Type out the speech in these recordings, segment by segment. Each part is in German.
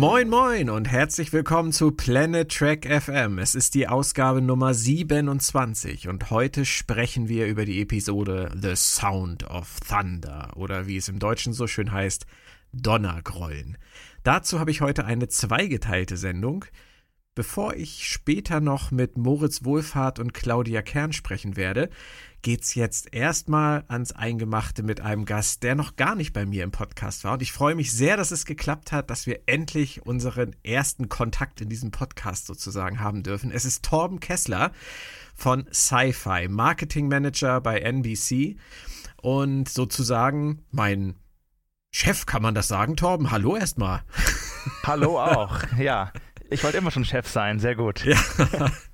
Moin moin und herzlich willkommen zu Planet Trek FM. Es ist die Ausgabe Nummer 27 und heute sprechen wir über die Episode The Sound of Thunder oder wie es im Deutschen so schön heißt, Donnergrollen. Dazu habe ich heute eine zweigeteilte Sendung. Bevor ich später noch mit Moritz Wohlfahrt und Claudia Kern sprechen werde, geht's jetzt erstmal ans Eingemachte mit einem Gast, der noch gar nicht bei mir im Podcast war. Und ich freue mich sehr, dass es geklappt hat, dass wir endlich unseren ersten Kontakt in diesem Podcast sozusagen haben dürfen. Es ist Torben Kessler von Sci-Fi, Marketing Manager bei NBC und sozusagen mein Chef, kann man das sagen, Torben? Hallo erstmal. Hallo auch, ja. Ich wollte immer schon Chef sein, sehr gut. Ja.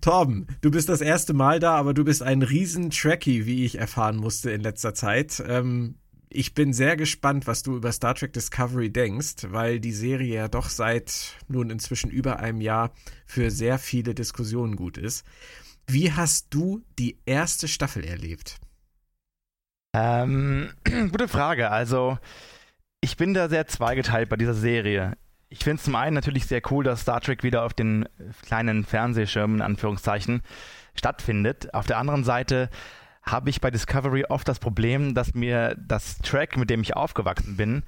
Torben, du bist das erste Mal da, aber du bist ein riesen Trekkie, wie ich erfahren musste in letzter Zeit. Ähm, ich bin sehr gespannt, was du über Star Trek Discovery denkst, weil die Serie ja doch seit nun inzwischen über einem Jahr für sehr viele Diskussionen gut ist. Wie hast du die erste Staffel erlebt? Ähm, gute Frage. Also, ich bin da sehr zweigeteilt bei dieser Serie ich finde es zum einen natürlich sehr cool, dass Star Trek wieder auf den kleinen Fernsehschirmen, in Anführungszeichen, stattfindet. Auf der anderen Seite habe ich bei Discovery oft das Problem, dass mir das Track, mit dem ich aufgewachsen bin,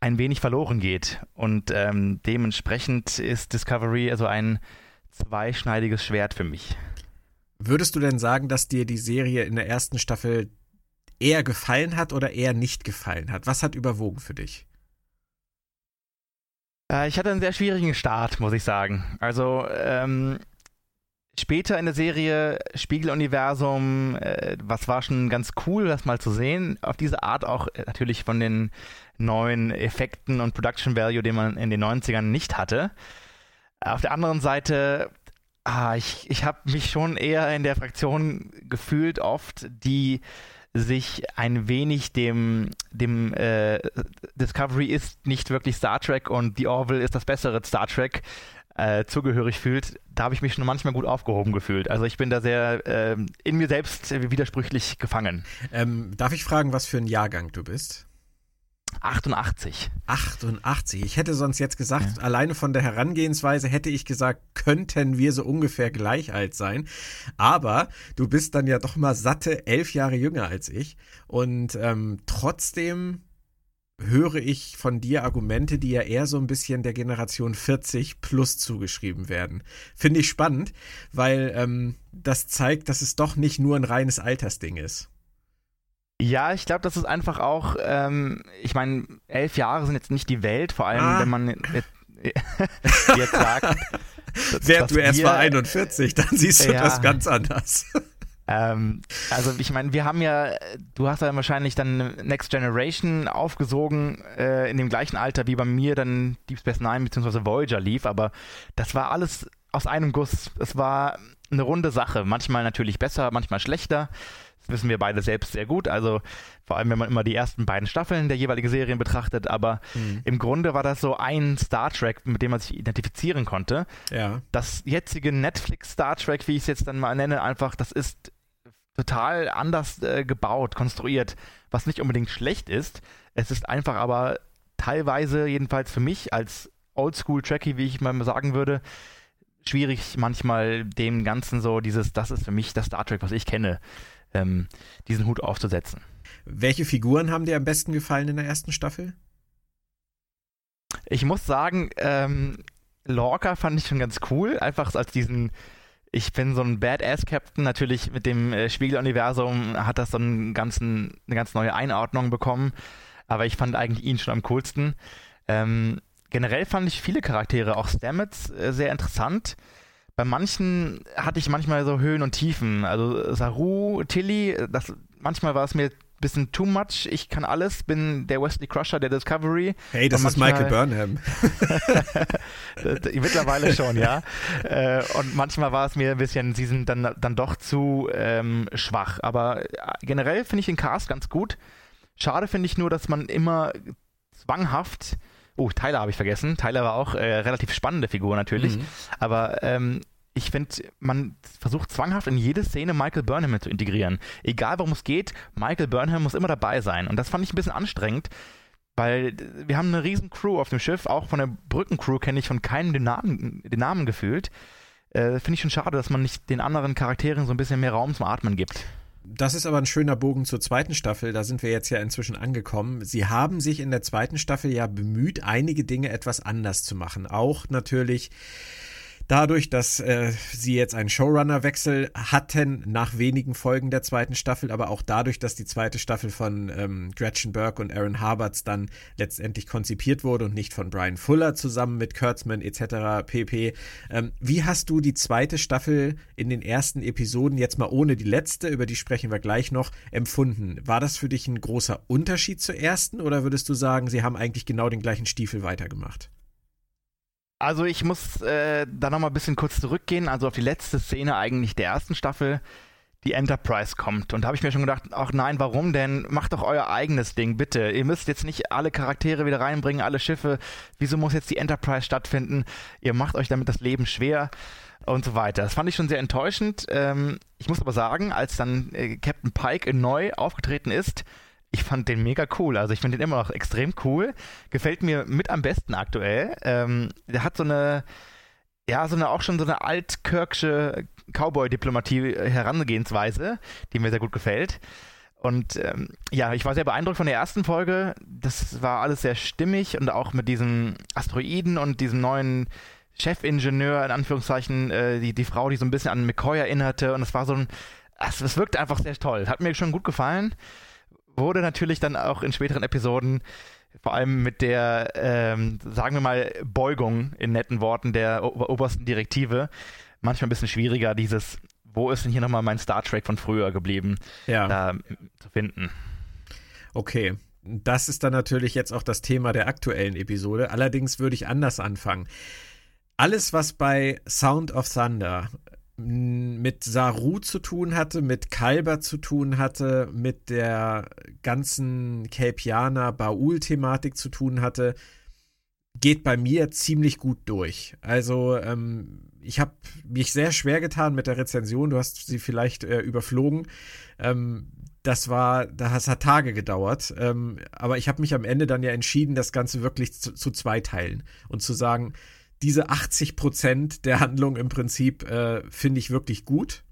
ein wenig verloren geht. Und ähm, dementsprechend ist Discovery also ein zweischneidiges Schwert für mich. Würdest du denn sagen, dass dir die Serie in der ersten Staffel eher gefallen hat oder eher nicht gefallen hat? Was hat überwogen für dich? Äh, ich hatte einen sehr schwierigen Start, muss ich sagen. Also ähm, später in der Serie Spiegeluniversum, äh, was war schon ganz cool, das mal zu sehen. Auf diese Art auch äh, natürlich von den neuen Effekten und Production Value, den man in den 90ern nicht hatte. Auf der anderen Seite, ah, ich, ich habe mich schon eher in der Fraktion gefühlt oft, die sich ein wenig dem, dem äh, Discovery ist nicht wirklich Star Trek und The Orville ist das bessere Star Trek äh, zugehörig fühlt, da habe ich mich schon manchmal gut aufgehoben gefühlt. Also ich bin da sehr äh, in mir selbst widersprüchlich gefangen. Ähm, darf ich fragen, was für ein Jahrgang du bist? 88. 88. Ich hätte sonst jetzt gesagt, ja. alleine von der Herangehensweise hätte ich gesagt, könnten wir so ungefähr gleich alt sein. Aber du bist dann ja doch mal satte elf Jahre jünger als ich. Und ähm, trotzdem höre ich von dir Argumente, die ja eher so ein bisschen der Generation 40 plus zugeschrieben werden. Finde ich spannend, weil ähm, das zeigt, dass es doch nicht nur ein reines Altersding ist. Ja, ich glaube, das ist einfach auch, ähm, ich meine, elf Jahre sind jetzt nicht die Welt, vor allem ah. wenn man jetzt, jetzt sagt. Wär du erst mal 41, dann siehst du ja, das ganz anders. Ähm, also ich meine, wir haben ja, du hast ja wahrscheinlich dann Next Generation aufgesogen äh, in dem gleichen Alter wie bei mir dann Deep Space Nine bzw. Voyager lief, aber das war alles aus einem Guss. Es war eine runde Sache. Manchmal natürlich besser, manchmal schlechter wissen wir beide selbst sehr gut. Also vor allem, wenn man immer die ersten beiden Staffeln der jeweiligen Serien betrachtet. Aber mhm. im Grunde war das so ein Star Trek, mit dem man sich identifizieren konnte. Ja. Das jetzige Netflix Star Trek, wie ich es jetzt dann mal nenne, einfach, das ist total anders äh, gebaut, konstruiert, was nicht unbedingt schlecht ist. Es ist einfach aber teilweise, jedenfalls für mich als Oldschool-Trekkie, wie ich mal sagen würde, schwierig manchmal dem Ganzen so dieses, das ist für mich das Star Trek, was ich kenne, ähm, diesen Hut aufzusetzen. Welche Figuren haben dir am besten gefallen in der ersten Staffel? Ich muss sagen, ähm, Lorca fand ich schon ganz cool, einfach als diesen ich bin so ein Badass-Captain. Natürlich mit dem äh, Spiegeluniversum hat das so einen ganzen, eine ganz neue Einordnung bekommen. Aber ich fand eigentlich ihn schon am coolsten. Ähm, generell fand ich viele Charaktere, auch Stamets, äh, sehr interessant bei manchen hatte ich manchmal so Höhen und Tiefen. Also Saru, Tilly, das, manchmal war es mir ein bisschen too much. Ich kann alles, bin der Wesley Crusher der Discovery. Hey, das ist Michael Burnham. Mittlerweile schon, ja. Äh, und manchmal war es mir ein bisschen, sie sind dann, dann doch zu ähm, schwach. Aber äh, generell finde ich den Cast ganz gut. Schade finde ich nur, dass man immer zwanghaft Oh, Tyler habe ich vergessen. Tyler war auch äh, relativ spannende Figur natürlich. Mhm. Aber ähm, ich finde, man versucht zwanghaft in jede Szene Michael Burnham mit zu integrieren. Egal worum es geht, Michael Burnham muss immer dabei sein. Und das fand ich ein bisschen anstrengend, Weil wir haben eine riesen Crew auf dem Schiff, auch von der Brückencrew kenne ich von keinem den Namen, den Namen gefühlt. Äh, Finde ich schon schade, dass man nicht den anderen Charakteren so ein bisschen mehr Raum zum Atmen gibt. Das ist aber ein schöner Bogen zur zweiten Staffel. Da sind wir jetzt ja inzwischen angekommen. Sie haben sich in der zweiten Staffel ja bemüht, einige Dinge etwas anders zu machen. Auch natürlich Dadurch, dass äh, sie jetzt einen Showrunner-Wechsel hatten nach wenigen Folgen der zweiten Staffel, aber auch dadurch, dass die zweite Staffel von ähm, Gretchen Burke und Aaron Harberts dann letztendlich konzipiert wurde und nicht von Brian Fuller zusammen mit Kurtzman etc. pp. Ähm, wie hast du die zweite Staffel in den ersten Episoden, jetzt mal ohne die letzte, über die sprechen wir gleich noch, empfunden? War das für dich ein großer Unterschied zur ersten oder würdest du sagen, sie haben eigentlich genau den gleichen Stiefel weitergemacht? Also ich muss äh, da nochmal ein bisschen kurz zurückgehen, also auf die letzte Szene eigentlich der ersten Staffel, die Enterprise kommt. Und da habe ich mir schon gedacht, ach nein, warum denn? Macht doch euer eigenes Ding, bitte. Ihr müsst jetzt nicht alle Charaktere wieder reinbringen, alle Schiffe. Wieso muss jetzt die Enterprise stattfinden? Ihr macht euch damit das Leben schwer und so weiter. Das fand ich schon sehr enttäuschend. Ähm, ich muss aber sagen, als dann äh, Captain Pike neu aufgetreten ist, ich fand den mega cool. Also ich finde den immer noch extrem cool. Gefällt mir mit am besten aktuell. Ähm, der hat so eine, ja, so eine auch schon so eine altkirksche Cowboy-Diplomatie äh, Herangehensweise, die mir sehr gut gefällt. Und ähm, ja, ich war sehr beeindruckt von der ersten Folge. Das war alles sehr stimmig und auch mit diesen Asteroiden und diesem neuen Chefingenieur, in Anführungszeichen, äh, die, die Frau, die so ein bisschen an McCoy erinnerte. Und es war so ein, es wirkte einfach sehr toll. Hat mir schon gut gefallen wurde natürlich dann auch in späteren Episoden vor allem mit der, ähm, sagen wir mal, Beugung in netten Worten der obersten Direktive manchmal ein bisschen schwieriger, dieses, wo ist denn hier nochmal mein Star Trek von früher geblieben, ja. da zu finden. Okay. Das ist dann natürlich jetzt auch das Thema der aktuellen Episode. Allerdings würde ich anders anfangen. Alles, was bei Sound of Thunder mit Saru zu tun hatte, mit Kalber zu tun hatte, mit der ganzen Kelpianer Baul-Thematik zu tun hatte, geht bei mir ziemlich gut durch. Also ähm, ich habe mich sehr schwer getan mit der Rezension. Du hast sie vielleicht äh, überflogen. Ähm, das war, das hat Tage gedauert. Ähm, aber ich habe mich am Ende dann ja entschieden, das Ganze wirklich zu, zu zweiteilen und zu sagen, diese 80 Prozent der Handlung im Prinzip äh, finde ich wirklich gut.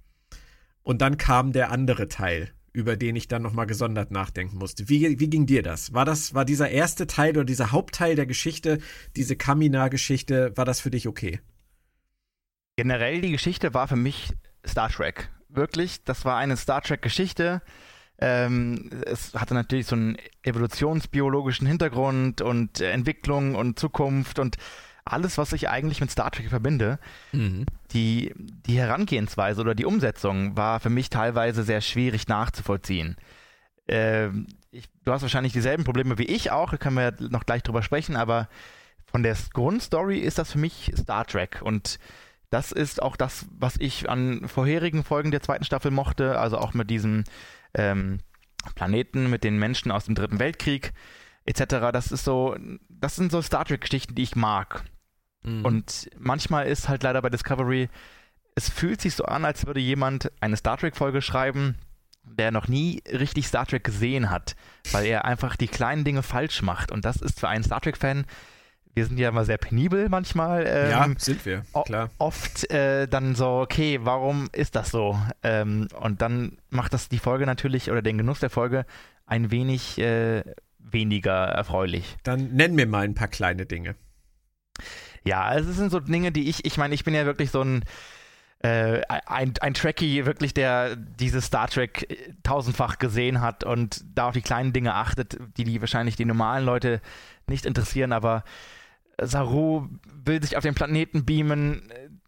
Und dann kam der andere Teil, über den ich dann nochmal gesondert nachdenken musste. Wie, wie ging dir das? War das, war dieser erste Teil oder dieser Hauptteil der Geschichte, diese Kamina-Geschichte, war das für dich okay? Generell die Geschichte war für mich Star Trek. Wirklich, das war eine Star Trek-Geschichte. Ähm, es hatte natürlich so einen evolutionsbiologischen Hintergrund und Entwicklung und Zukunft und alles, was ich eigentlich mit Star Trek verbinde. Mhm. Die, die Herangehensweise oder die Umsetzung war für mich teilweise sehr schwierig nachzuvollziehen. Ähm, ich, du hast wahrscheinlich dieselben Probleme wie ich auch, da können wir noch gleich drüber sprechen, aber von der Grundstory ist das für mich Star Trek und das ist auch das, was ich an vorherigen Folgen der zweiten Staffel mochte, also auch mit diesem ähm, Planeten, mit den Menschen aus dem Dritten Weltkrieg etc. Das ist so, das sind so Star Trek-Geschichten, die ich mag. Mhm. Und manchmal ist halt leider bei Discovery, es fühlt sich so an, als würde jemand eine Star Trek-Folge schreiben, der noch nie richtig Star Trek gesehen hat, weil er einfach die kleinen Dinge falsch macht. Und das ist für einen Star Trek-Fan, wir sind ja immer sehr penibel manchmal. Ähm, ja, sind wir, klar. Oft äh, dann so, okay, warum ist das so? Ähm, und dann macht das die Folge natürlich oder den Genuss der Folge ein wenig äh, weniger erfreulich. Dann nenn mir mal ein paar kleine Dinge. Ja, also es sind so Dinge, die ich, ich meine, ich bin ja wirklich so ein, äh, ein, ein Trekkie, wirklich, der dieses Star Trek tausendfach gesehen hat und da auf die kleinen Dinge achtet, die, die wahrscheinlich die normalen Leute nicht interessieren, aber Saru will sich auf den Planeten beamen.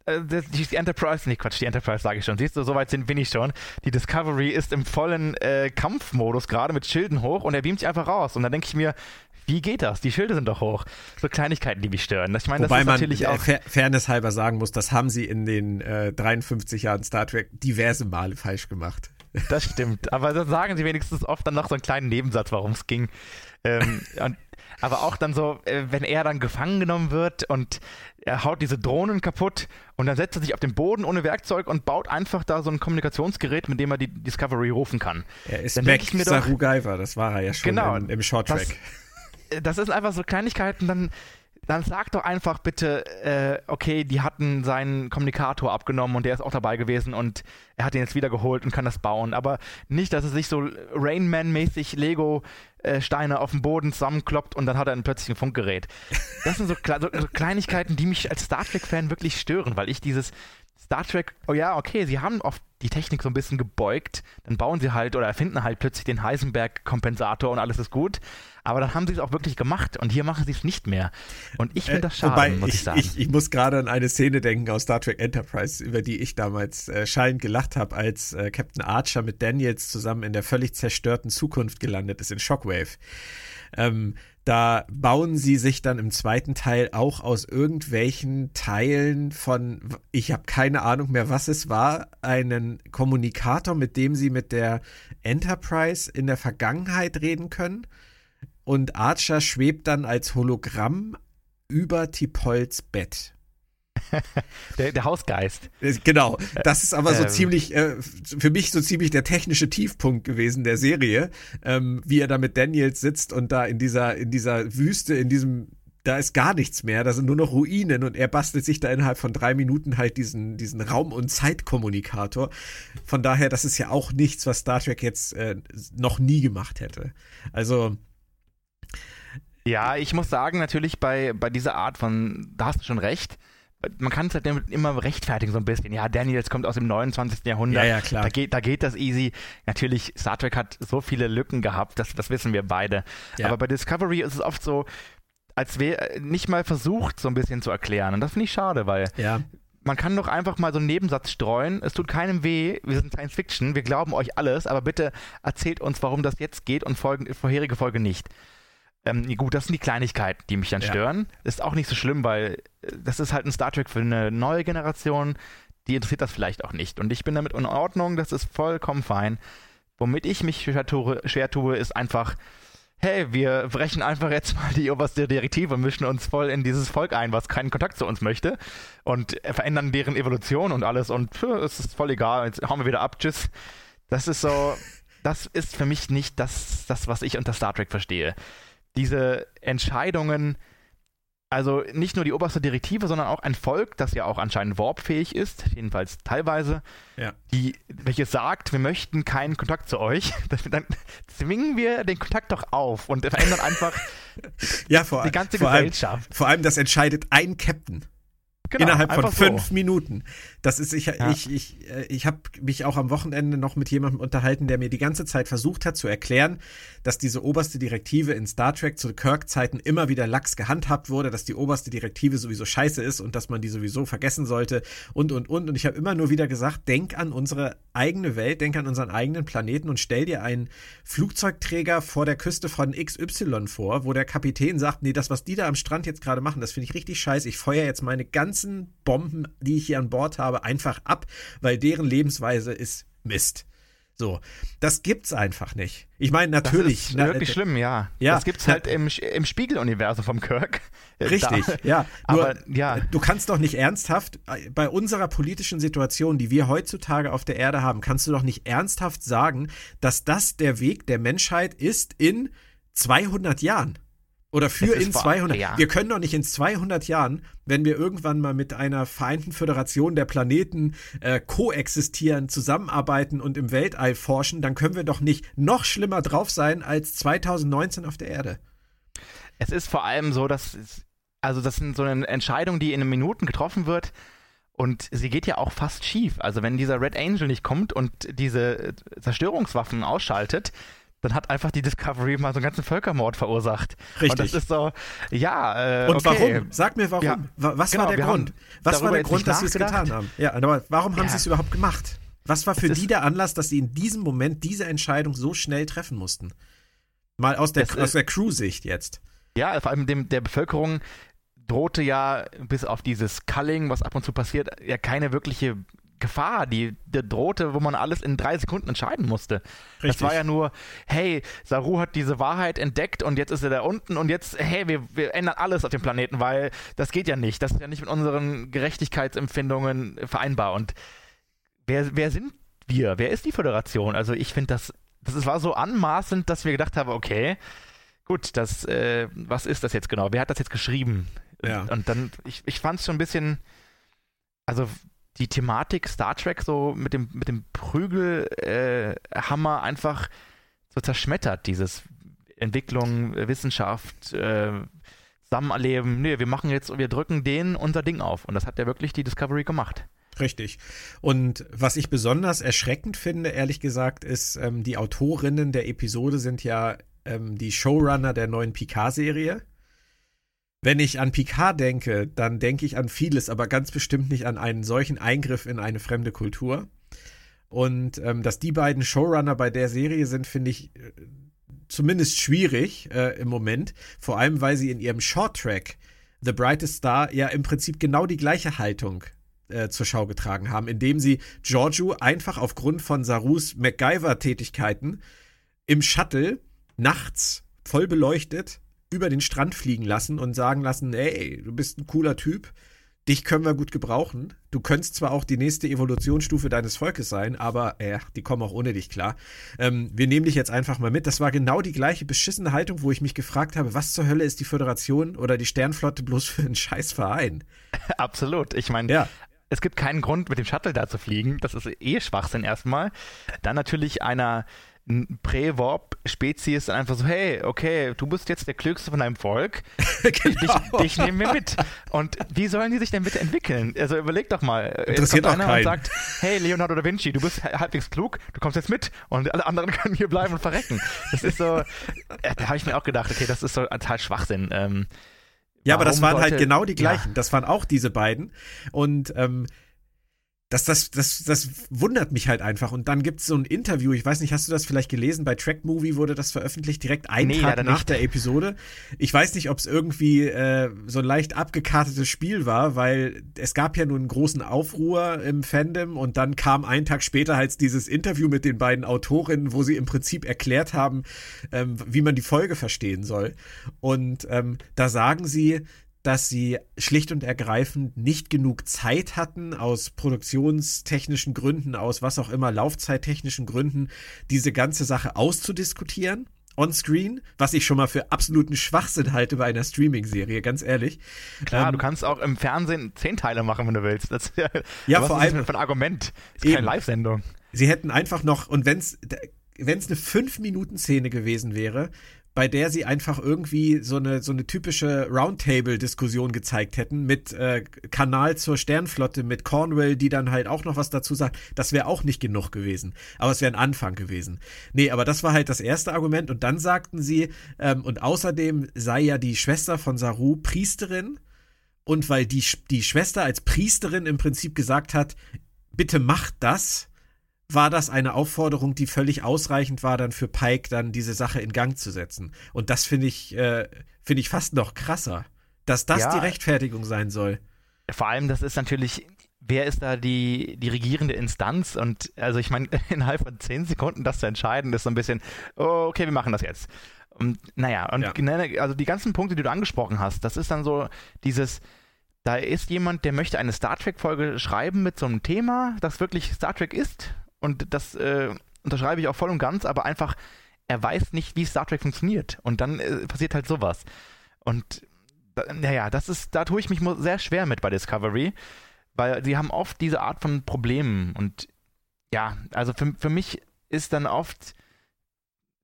Äh, die Enterprise, nee, Quatsch, die Enterprise sage ich schon. Siehst du, soweit sind bin ich schon. Die Discovery ist im vollen äh, Kampfmodus, gerade mit Schilden hoch und er beamt sich einfach raus. Und da denke ich mir, wie geht das? Die Schilde sind doch hoch. So Kleinigkeiten, die mich stören. Ich meine, Wobei das ist natürlich man, auch. Fair, Fairness halber sagen muss, das haben sie in den äh, 53 Jahren Star Trek diverse Male falsch gemacht. Das stimmt. Aber dann sagen sie wenigstens oft dann noch so einen kleinen Nebensatz, warum es ging. Ähm, und, aber auch dann so, äh, wenn er dann gefangen genommen wird und er haut diese Drohnen kaputt und dann setzt er sich auf den Boden ohne Werkzeug und baut einfach da so ein Kommunikationsgerät, mit dem er die Discovery rufen kann. Er ist dann Mac Sarugaiva, das war er ja schon genau, im, im Short Track. Das, das ist einfach so Kleinigkeiten, dann dann sag doch einfach bitte, äh, okay, die hatten seinen Kommunikator abgenommen und der ist auch dabei gewesen und er hat ihn jetzt wieder geholt und kann das bauen. Aber nicht, dass es sich so Rainman-mäßig Lego-Steine auf dem Boden zusammenkloppt und dann hat er ein plötzlich ein Funkgerät. Das sind so, so, so Kleinigkeiten, die mich als Star Trek-Fan wirklich stören, weil ich dieses Star Trek, oh ja, okay, sie haben oft die Technik so ein bisschen gebeugt, dann bauen sie halt oder erfinden halt plötzlich den Heisenberg-Kompensator und alles ist gut. Aber dann haben sie es auch wirklich gemacht und hier machen sie es nicht mehr. Und ich finde äh, das schade, Wobei, muss ich, ich sagen. Ich, ich, muss gerade an eine Szene denken aus Star Trek Enterprise, über die ich damals äh, schallend gelacht habe, als äh, Captain Archer mit Daniels zusammen in der völlig zerstörten Zukunft gelandet ist in Shockwave. Ähm, da bauen sie sich dann im zweiten Teil auch aus irgendwelchen Teilen von, ich habe keine Ahnung mehr, was es war, einen Kommunikator, mit dem sie mit der Enterprise in der Vergangenheit reden können. Und Archer schwebt dann als Hologramm über Tipols Bett. der, der, Hausgeist. Äh, genau. Das ist aber so ähm. ziemlich, äh, für mich so ziemlich der technische Tiefpunkt gewesen der Serie, ähm, wie er da mit Daniels sitzt und da in dieser, in dieser Wüste, in diesem, da ist gar nichts mehr, da sind nur noch Ruinen und er bastelt sich da innerhalb von drei Minuten halt diesen, diesen Raum- und Zeitkommunikator. Von daher, das ist ja auch nichts, was Star Trek jetzt äh, noch nie gemacht hätte. Also, ja, ich muss sagen, natürlich bei, bei dieser Art von, da hast du schon recht, man kann es halt immer rechtfertigen so ein bisschen. Ja, Daniels kommt aus dem 29. Jahrhundert. Ja, ja, klar. Da geht, da geht das easy. Natürlich, Star Trek hat so viele Lücken gehabt, das, das wissen wir beide. Ja. Aber bei Discovery ist es oft so, als wäre nicht mal versucht, so ein bisschen zu erklären. Und das finde ich schade, weil ja. man kann doch einfach mal so einen Nebensatz streuen. Es tut keinem weh. Wir sind Science Fiction. Wir glauben euch alles. Aber bitte erzählt uns, warum das jetzt geht und Folgen, vorherige Folge nicht. Ähm, gut, das sind die Kleinigkeiten, die mich dann stören. Ja. Ist auch nicht so schlimm, weil äh, das ist halt ein Star Trek für eine neue Generation. Die interessiert das vielleicht auch nicht. Und ich bin damit in Ordnung, das ist vollkommen fein. Womit ich mich schwer tue, schwer tue ist einfach, hey, wir brechen einfach jetzt mal die oberste Direktive und mischen uns voll in dieses Volk ein, was keinen Kontakt zu uns möchte und verändern deren Evolution und alles und pff, es ist voll egal, jetzt hauen wir wieder ab, tschüss. Das ist so, das ist für mich nicht das, das was ich unter Star Trek verstehe diese Entscheidungen, also nicht nur die oberste Direktive, sondern auch ein Volk, das ja auch anscheinend warpfähig ist, jedenfalls teilweise, ja. die, welches sagt, wir möchten keinen Kontakt zu euch, dann zwingen wir den Kontakt doch auf und verändern einfach ja, vor, die ganze vor Gesellschaft. Allem, vor allem, das entscheidet ein Captain. Genau, Innerhalb von fünf so. Minuten. Das ist, ich, ja. ich, ich, äh, ich habe mich auch am Wochenende noch mit jemandem unterhalten, der mir die ganze Zeit versucht hat zu erklären, dass diese oberste Direktive in Star Trek zu Kirk-Zeiten immer wieder lax gehandhabt wurde, dass die oberste Direktive sowieso scheiße ist und dass man die sowieso vergessen sollte und, und, und. Und ich habe immer nur wieder gesagt, denk an unsere eigene Welt, denk an unseren eigenen Planeten und stell dir einen Flugzeugträger vor der Küste von XY vor, wo der Kapitän sagt, nee, das, was die da am Strand jetzt gerade machen, das finde ich richtig scheiße. Ich feuer jetzt meine ganze ganzen Bomben, die ich hier an Bord habe, einfach ab, weil deren Lebensweise ist Mist. So, das gibt's einfach nicht. Ich meine, natürlich. Das ist wirklich na, schlimm, ja. ja. Das gibt's halt im, im Spiegeluniversum vom Kirk. Richtig, da. ja. Nur, Aber ja. du kannst doch nicht ernsthaft, bei unserer politischen Situation, die wir heutzutage auf der Erde haben, kannst du doch nicht ernsthaft sagen, dass das der Weg der Menschheit ist in 200 Jahren. Oder für in 200. Ja. Wir können doch nicht in 200 Jahren, wenn wir irgendwann mal mit einer vereinten Föderation der Planeten äh, koexistieren, zusammenarbeiten und im Weltall forschen, dann können wir doch nicht noch schlimmer drauf sein als 2019 auf der Erde. Es ist vor allem so, dass, also das sind so eine Entscheidung, die in Minuten getroffen wird. Und sie geht ja auch fast schief. Also wenn dieser Red Angel nicht kommt und diese Zerstörungswaffen ausschaltet, dann hat einfach die Discovery mal so einen ganzen Völkermord verursacht. Richtig. Und das ist so, ja. Äh, Und okay. warum? Sag mir warum. Ja, was genau, war der Grund? Was war der Grund, dass sie es getan haben? Ja, aber warum haben ja. sie es überhaupt gemacht? Was war für die der Anlass, dass sie in diesem Moment diese Entscheidung so schnell treffen mussten? Mal aus der, aus der Crew-Sicht jetzt. Ja, vor allem dem, der Bevölkerung drohte ja bis auf dieses Culling, was ab und zu passiert, ja keine wirkliche Gefahr, die, die drohte, wo man alles in drei Sekunden entscheiden musste. Richtig. Das war ja nur, hey, Saru hat diese Wahrheit entdeckt und jetzt ist er da unten und jetzt, hey, wir, wir ändern alles auf dem Planeten, weil das geht ja nicht. Das ist ja nicht mit unseren Gerechtigkeitsempfindungen vereinbar. Und wer, wer sind wir? Wer ist die Föderation? Also ich finde das, das war so anmaßend, dass wir gedacht haben, okay, gut, das, äh, was ist das jetzt genau? Wer hat das jetzt geschrieben? Ja. Und dann, ich, ich fand es schon ein bisschen, also die Thematik Star Trek so mit dem, mit dem Prügelhammer äh, einfach so zerschmettert, dieses Entwicklung, Wissenschaft, äh, Zusammenleben. Nee, wir machen jetzt, wir drücken denen unser Ding auf. Und das hat ja wirklich die Discovery gemacht. Richtig. Und was ich besonders erschreckend finde, ehrlich gesagt, ist, ähm, die Autorinnen der Episode sind ja ähm, die Showrunner der neuen Picard-Serie. Wenn ich an Picard denke, dann denke ich an vieles, aber ganz bestimmt nicht an einen solchen Eingriff in eine fremde Kultur. Und ähm, dass die beiden Showrunner bei der Serie sind, finde ich äh, zumindest schwierig äh, im Moment. Vor allem, weil sie in ihrem Shorttrack The Brightest Star ja im Prinzip genau die gleiche Haltung äh, zur Schau getragen haben, indem sie Giorgio einfach aufgrund von Sarus MacGyver-Tätigkeiten im Shuttle nachts voll beleuchtet über den Strand fliegen lassen und sagen lassen, ey, du bist ein cooler Typ, dich können wir gut gebrauchen. Du könntest zwar auch die nächste Evolutionsstufe deines Volkes sein, aber äh, die kommen auch ohne dich klar. Ähm, wir nehmen dich jetzt einfach mal mit. Das war genau die gleiche beschissene Haltung, wo ich mich gefragt habe, was zur Hölle ist die Föderation oder die Sternflotte bloß für einen Scheißverein? Absolut. Ich meine, ja. es gibt keinen Grund, mit dem Shuttle da zu fliegen. Das ist eh Schwachsinn erstmal. Dann natürlich einer Prä-Warp-Spezies dann einfach so, hey, okay, du bist jetzt der Klügste von deinem Volk, genau. dich, dich, nehmen wir mit. Und wie sollen die sich denn bitte entwickeln? Also überleg doch mal. Interessiert jetzt kommt einer und sagt, hey, Leonardo da Vinci, du bist halbwegs klug, du kommst jetzt mit und alle anderen können hier bleiben und verrecken. Das ist so, äh, da habe ich mir auch gedacht, okay, das ist so total Schwachsinn. Ähm, ja, aber das waren halt halt genau die gleichen. Ja. Das waren auch diese beiden. Und ähm, das, das, das, das wundert mich halt einfach. Und dann gibt es so ein Interview, ich weiß nicht, hast du das vielleicht gelesen? Bei Track Movie wurde das veröffentlicht, direkt einen nee, Tag nach nicht. der Episode. Ich weiß nicht, ob es irgendwie äh, so ein leicht abgekartetes Spiel war, weil es gab ja nur einen großen Aufruhr im Fandom und dann kam einen Tag später halt dieses Interview mit den beiden Autorinnen, wo sie im Prinzip erklärt haben, ähm, wie man die Folge verstehen soll. Und ähm, da sagen sie, dass sie schlicht und ergreifend nicht genug Zeit hatten, aus produktionstechnischen Gründen, aus was auch immer, laufzeittechnischen Gründen, diese ganze Sache auszudiskutieren. On-Screen, was ich schon mal für absoluten Schwachsinn halte bei einer Streaming-Serie, ganz ehrlich. Klar, ähm, du kannst auch im Fernsehen zehn Teile machen, wenn du willst. Das, ja, vor allem. Das für ein Argument. Das ist keine Live-Sendung. Sie hätten einfach noch, und wenn es wenn es eine 5-Minuten-Szene gewesen wäre, bei der sie einfach irgendwie so eine, so eine typische Roundtable-Diskussion gezeigt hätten mit äh, Kanal zur Sternflotte, mit Cornwell, die dann halt auch noch was dazu sagt. Das wäre auch nicht genug gewesen. Aber es wäre ein Anfang gewesen. Nee, aber das war halt das erste Argument. Und dann sagten sie, ähm, und außerdem sei ja die Schwester von Saru Priesterin. Und weil die, die Schwester als Priesterin im Prinzip gesagt hat, bitte macht das, war das eine Aufforderung, die völlig ausreichend war, dann für Pike dann diese Sache in Gang zu setzen. Und das finde ich, äh, finde ich fast noch krasser, dass das ja, die Rechtfertigung sein soll. Vor allem, das ist natürlich, wer ist da die, die regierende Instanz? Und also ich meine, innerhalb von zehn Sekunden das zu entscheiden, ist so ein bisschen, oh, okay, wir machen das jetzt. Und naja, und ja. also die ganzen Punkte, die du angesprochen hast, das ist dann so dieses, da ist jemand, der möchte eine Star Trek-Folge schreiben mit so einem Thema, das wirklich Star Trek ist und das äh, unterschreibe ich auch voll und ganz, aber einfach, er weiß nicht, wie Star Trek funktioniert. Und dann äh, passiert halt sowas. Und naja, das ist, da tue ich mich sehr schwer mit bei Discovery, weil sie haben oft diese Art von Problemen. Und ja, also für, für mich ist dann oft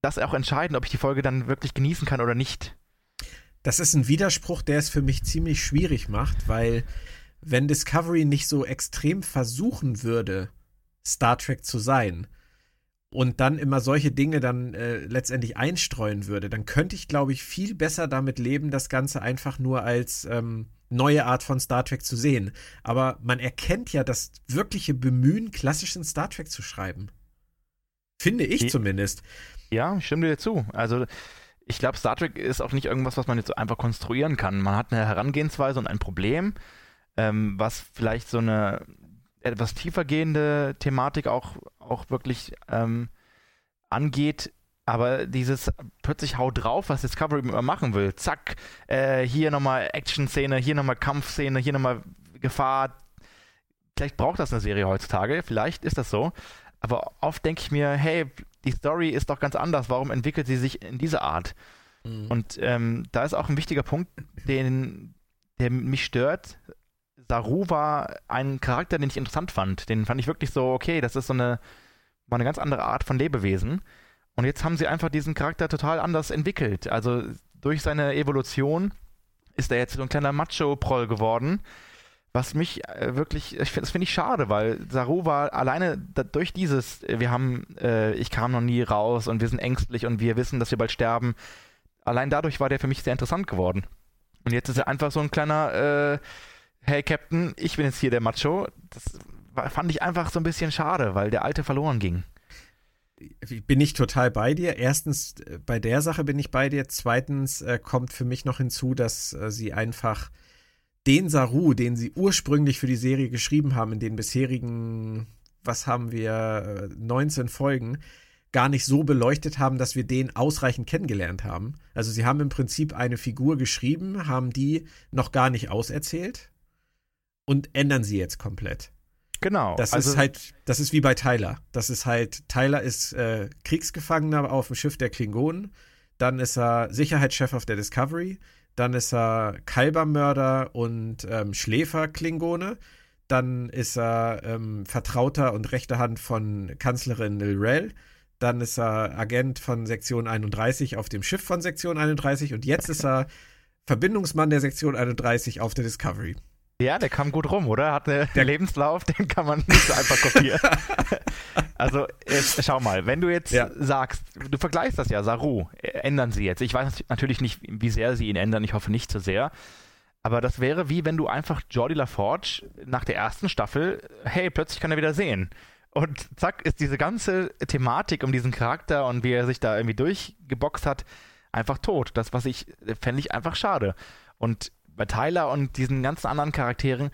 das auch entscheidend, ob ich die Folge dann wirklich genießen kann oder nicht. Das ist ein Widerspruch, der es für mich ziemlich schwierig macht, weil wenn Discovery nicht so extrem versuchen würde, Star Trek zu sein und dann immer solche Dinge dann äh, letztendlich einstreuen würde, dann könnte ich, glaube ich, viel besser damit leben, das Ganze einfach nur als ähm, neue Art von Star Trek zu sehen. Aber man erkennt ja das wirkliche Bemühen, klassischen Star Trek zu schreiben. Finde ich Die, zumindest. Ja, ich stimme dir zu. Also ich glaube, Star Trek ist auch nicht irgendwas, was man jetzt so einfach konstruieren kann. Man hat eine Herangehensweise und ein Problem, ähm, was vielleicht so eine etwas tiefer gehende Thematik auch, auch wirklich ähm, angeht. Aber dieses plötzlich Hau drauf, was Discovery immer machen will, zack, äh, hier nochmal Action-Szene, hier nochmal Kampfszene, hier nochmal Gefahr. Vielleicht braucht das eine Serie heutzutage, vielleicht ist das so. Aber oft denke ich mir, hey, die Story ist doch ganz anders. Warum entwickelt sie sich in diese Art? Mhm. Und ähm, da ist auch ein wichtiger Punkt, den, der mich stört. Saru war ein Charakter, den ich interessant fand. Den fand ich wirklich so, okay, das ist so eine, war eine ganz andere Art von Lebewesen. Und jetzt haben sie einfach diesen Charakter total anders entwickelt. Also durch seine Evolution ist er jetzt so ein kleiner Macho-Proll geworden. Was mich äh, wirklich, das finde ich schade, weil Saru war alleine durch dieses, wir haben, äh, ich kam noch nie raus und wir sind ängstlich und wir wissen, dass wir bald sterben. Allein dadurch war der für mich sehr interessant geworden. Und jetzt ist er einfach so ein kleiner, äh, hey Captain, ich bin jetzt hier der Macho. Das fand ich einfach so ein bisschen schade, weil der Alte verloren ging bin ich total bei dir. Erstens, äh, bei der Sache bin ich bei dir. Zweitens äh, kommt für mich noch hinzu, dass äh, sie einfach den Saru, den sie ursprünglich für die Serie geschrieben haben, in den bisherigen, was haben wir, 19 äh, Folgen, gar nicht so beleuchtet haben, dass wir den ausreichend kennengelernt haben. Also sie haben im Prinzip eine Figur geschrieben, haben die noch gar nicht auserzählt und ändern sie jetzt komplett. Genau. Das also, ist halt, das ist wie bei Tyler. Das ist halt, Tyler ist äh, Kriegsgefangener auf dem Schiff der Klingonen. Dann ist er Sicherheitschef auf der Discovery. Dann ist er Kalbermörder und ähm, Schläfer-Klingone. Dann ist er ähm, Vertrauter und rechte Hand von Kanzlerin Lilrel. Dann ist er Agent von Sektion 31 auf dem Schiff von Sektion 31. Und jetzt ist er Verbindungsmann der Sektion 31 auf der Discovery. Ja, der kam gut rum, oder? Hat einen Lebenslauf, den kann man nicht so einfach kopieren. also, jetzt, schau mal, wenn du jetzt ja. sagst, du vergleichst das ja, Saru, ändern sie jetzt. Ich weiß natürlich nicht, wie sehr sie ihn ändern, ich hoffe nicht zu so sehr. Aber das wäre wie wenn du einfach Jordi LaForge nach der ersten Staffel, hey, plötzlich kann er wieder sehen. Und zack, ist diese ganze Thematik um diesen Charakter und wie er sich da irgendwie durchgeboxt hat, einfach tot. Das, was ich, fände ich einfach schade. Und bei Tyler und diesen ganzen anderen Charakteren,